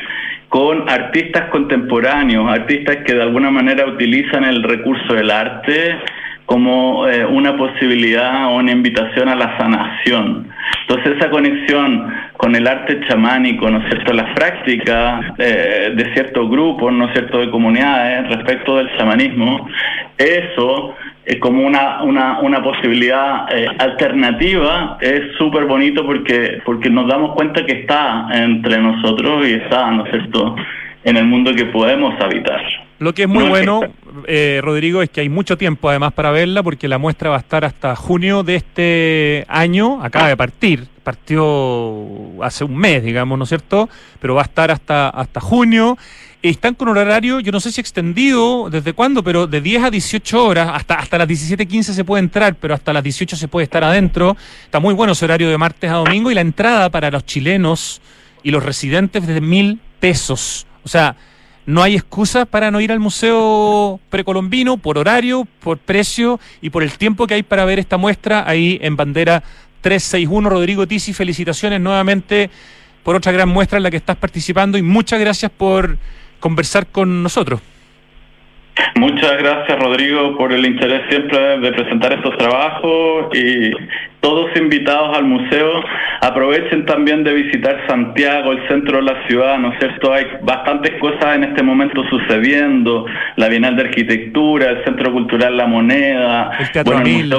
con artistas contemporáneos, artistas que de alguna manera utilizan el recurso del arte como eh, una posibilidad o una invitación a la sanación. Entonces esa conexión con el arte chamánico, ¿no es cierto?, las prácticas eh, de ciertos grupos, ¿no es cierto?, de comunidades respecto del chamanismo, eso es como una, una, una posibilidad eh, alternativa, es súper bonito porque, porque nos damos cuenta que está entre nosotros y está, ¿no es cierto?, en el mundo que podemos habitar. Lo que es muy bueno, eh, Rodrigo, es que hay mucho tiempo además para verla, porque la muestra va a estar hasta junio de este año, acaba de partir, partió hace un mes, digamos, ¿no es cierto? Pero va a estar hasta, hasta junio. Están con horario, yo no sé si extendido, desde cuándo, pero de 10 a 18 horas, hasta, hasta las 17.15 se puede entrar, pero hasta las 18 se puede estar adentro. Está muy bueno ese horario de martes a domingo y la entrada para los chilenos y los residentes de mil pesos. O sea, no hay excusa para no ir al Museo Precolombino por horario, por precio y por el tiempo que hay para ver esta muestra ahí en bandera 361. Rodrigo Tisi, felicitaciones nuevamente por otra gran muestra en la que estás participando y muchas gracias por conversar con nosotros. Muchas gracias Rodrigo por el interés siempre de presentar estos trabajos y todos invitados al museo. Aprovechen también de visitar Santiago, el centro de la ciudad, ¿no es cierto? Hay bastantes cosas en este momento sucediendo, la Bienal de Arquitectura, el Centro Cultural La Moneda, el Teatro Mil,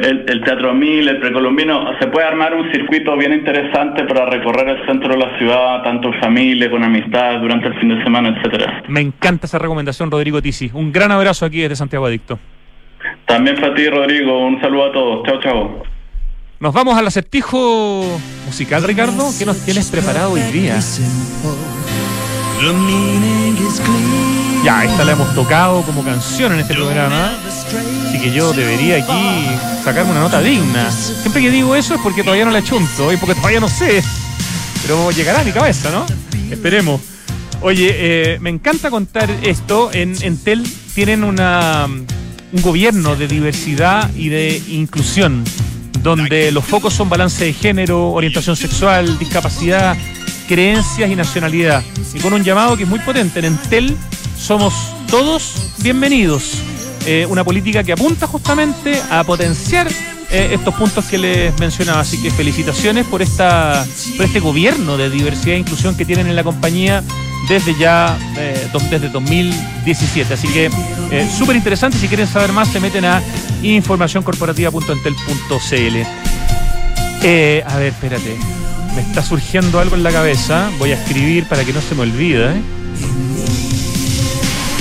el, Teatro Mil, el Precolombino. Se puede armar un circuito bien interesante para recorrer el centro de la ciudad, tanto en familia, con amistad, durante el fin de semana, etcétera. Me encanta esa recomendación, Rodrigo Tisi. Un gran abrazo aquí desde Santiago Adicto. También para ti, Rodrigo. Un saludo a todos. Chao, chao. Nos vamos al acertijo musical, Ricardo. ¿Qué nos tienes preparado hoy día? Ya, esta la hemos tocado como canción en este programa. Así que yo debería aquí sacarme una nota digna. Siempre que digo eso es porque todavía no la chunto y porque todavía no sé. Pero llegará a mi cabeza, ¿no? Esperemos. Oye, eh, me encanta contar esto. En Entel tienen una, un gobierno de diversidad y de inclusión donde los focos son balance de género, orientación sexual, discapacidad, creencias y nacionalidad. Y con un llamado que es muy potente. En Entel somos todos bienvenidos. Eh, una política que apunta justamente a potenciar eh, estos puntos que les mencionaba. Así que felicitaciones por, esta, por este gobierno de diversidad e inclusión que tienen en la compañía desde ya, eh, desde 2017. Así que eh, súper interesante. Si quieren saber más, se meten a informacioncorporativa.entel.cl. Eh, a ver, espérate. Me está surgiendo algo en la cabeza. Voy a escribir para que no se me olvide.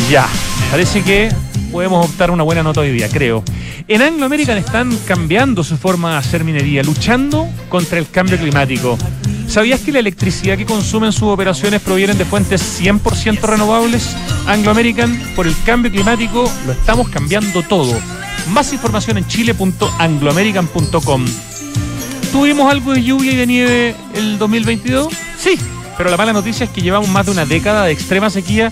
Ya, parece que podemos optar una buena nota hoy día, creo. En Anglo American están cambiando su forma de hacer minería, luchando contra el cambio climático. ¿Sabías que la electricidad que consumen sus operaciones provienen de fuentes 100% renovables? Anglo American, por el cambio climático, lo estamos cambiando todo. Más información en chile.angloamerican.com. ¿Tuvimos algo de lluvia y de nieve el 2022? Sí, pero la mala noticia es que llevamos más de una década de extrema sequía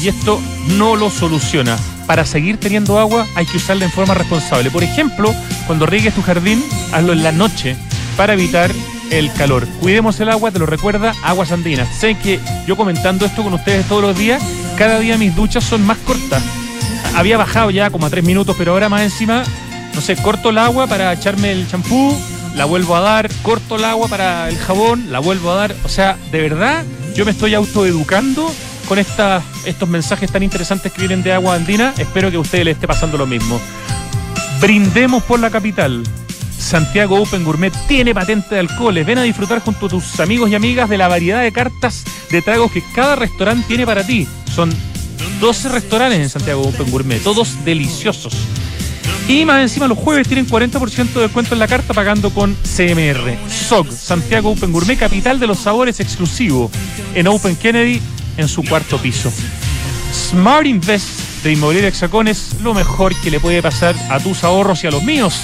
y esto no lo soluciona. Para seguir teniendo agua hay que usarla en forma responsable. Por ejemplo, cuando riegues tu jardín, hazlo en la noche para evitar el calor. Cuidemos el agua, te lo recuerda Aguas Andinas. Sé que yo comentando esto con ustedes todos los días, cada día mis duchas son más cortas. Había bajado ya como a tres minutos, pero ahora más encima no sé, corto el agua para echarme el champú, la vuelvo a dar, corto el agua para el jabón, la vuelvo a dar. O sea, de verdad, yo me estoy autoeducando con estos mensajes tan interesantes que vienen de agua andina. Espero que a ustedes les esté pasando lo mismo. Brindemos por la capital. Santiago Open Gourmet tiene patente de alcoholes. Ven a disfrutar junto a tus amigos y amigas de la variedad de cartas de tragos que cada restaurante tiene para ti. Son 12 restaurantes en Santiago Open Gourmet, todos deliciosos. Y más encima los jueves tienen 40% de descuento en la carta pagando con CMR. SOG, Santiago Open Gourmet, capital de los sabores exclusivo, en Open Kennedy, en su cuarto piso. Smart Invest de Inmobiliaria Hexacón es lo mejor que le puede pasar a tus ahorros y a los míos,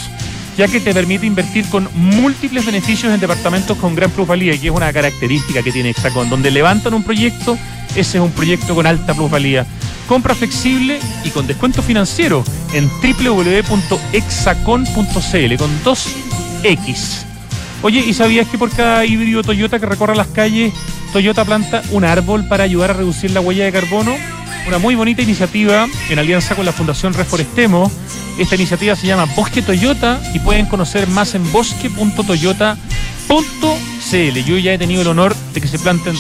ya que te permite invertir con múltiples beneficios en departamentos con gran plusvalía, y es una característica que tiene Hexacón. Donde levantan un proyecto, ese es un proyecto con alta plusvalía. Compra flexible y con descuento financiero en www.exacon.cl con 2X. Oye, ¿y sabías que por cada híbrido Toyota que recorre las calles, Toyota planta un árbol para ayudar a reducir la huella de carbono? Una muy bonita iniciativa en alianza con la Fundación Reforestemos. Esta iniciativa se llama Bosque Toyota y pueden conocer más en bosque.toyota.cl. Yo ya he tenido el honor de que se planten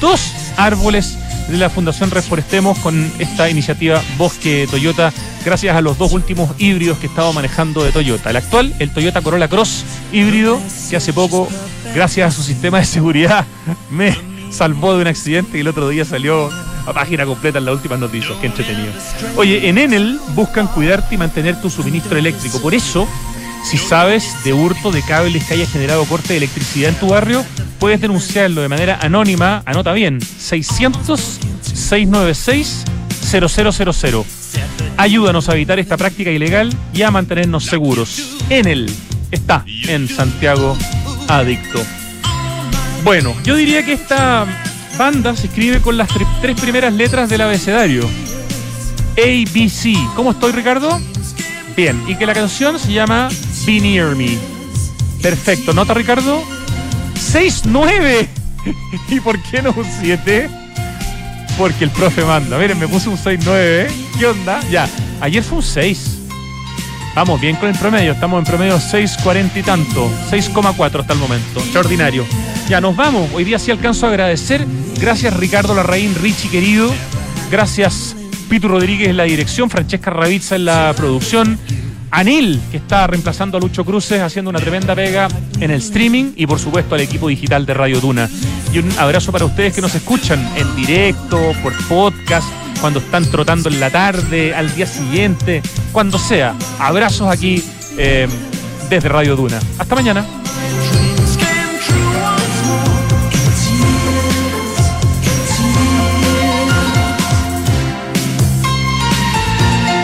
dos árboles de la Fundación Reforestemos con esta iniciativa Bosque Toyota, gracias a los dos últimos híbridos que he estado manejando de Toyota. El actual, el Toyota Corolla Cross híbrido, que hace poco, gracias a su sistema de seguridad, me salvó de un accidente y el otro día salió a página completa en las últimas noticias. Qué entretenido. Oye, en Enel buscan cuidarte y mantener tu suministro eléctrico. Por eso, si sabes de hurto de cables que haya generado corte de electricidad en tu barrio, puedes denunciarlo de manera anónima. Anota bien, 600-696-0000. Ayúdanos a evitar esta práctica ilegal y a mantenernos seguros. Enel está en Santiago Adicto. Bueno, yo diría que esta banda se escribe con las tres primeras letras del abecedario. ABC. ¿Cómo estoy, Ricardo? Bien, y que la canción se llama Be Near Me. Perfecto, ¿nota, Ricardo? 6-9. ¿Y por qué no un 7? Porque el profe manda. Miren, me puse un 6-9, ¿eh? ¿Qué onda? Ya, ayer fue un 6. Vamos bien con el promedio, estamos en promedio 6.40 y tanto, 6,4 hasta el momento, extraordinario. Ya nos vamos, hoy día sí alcanzo a agradecer, gracias Ricardo Larraín, Richie querido, gracias Pitu Rodríguez en la dirección, Francesca Ravizza en la producción, Anil, que está reemplazando a Lucho Cruces, haciendo una tremenda pega en el streaming y por supuesto al equipo digital de Radio Duna. Y un abrazo para ustedes que nos escuchan en directo, por podcast, cuando están trotando en la tarde, al día siguiente, cuando sea. Abrazos aquí eh, desde Radio Duna. Hasta mañana.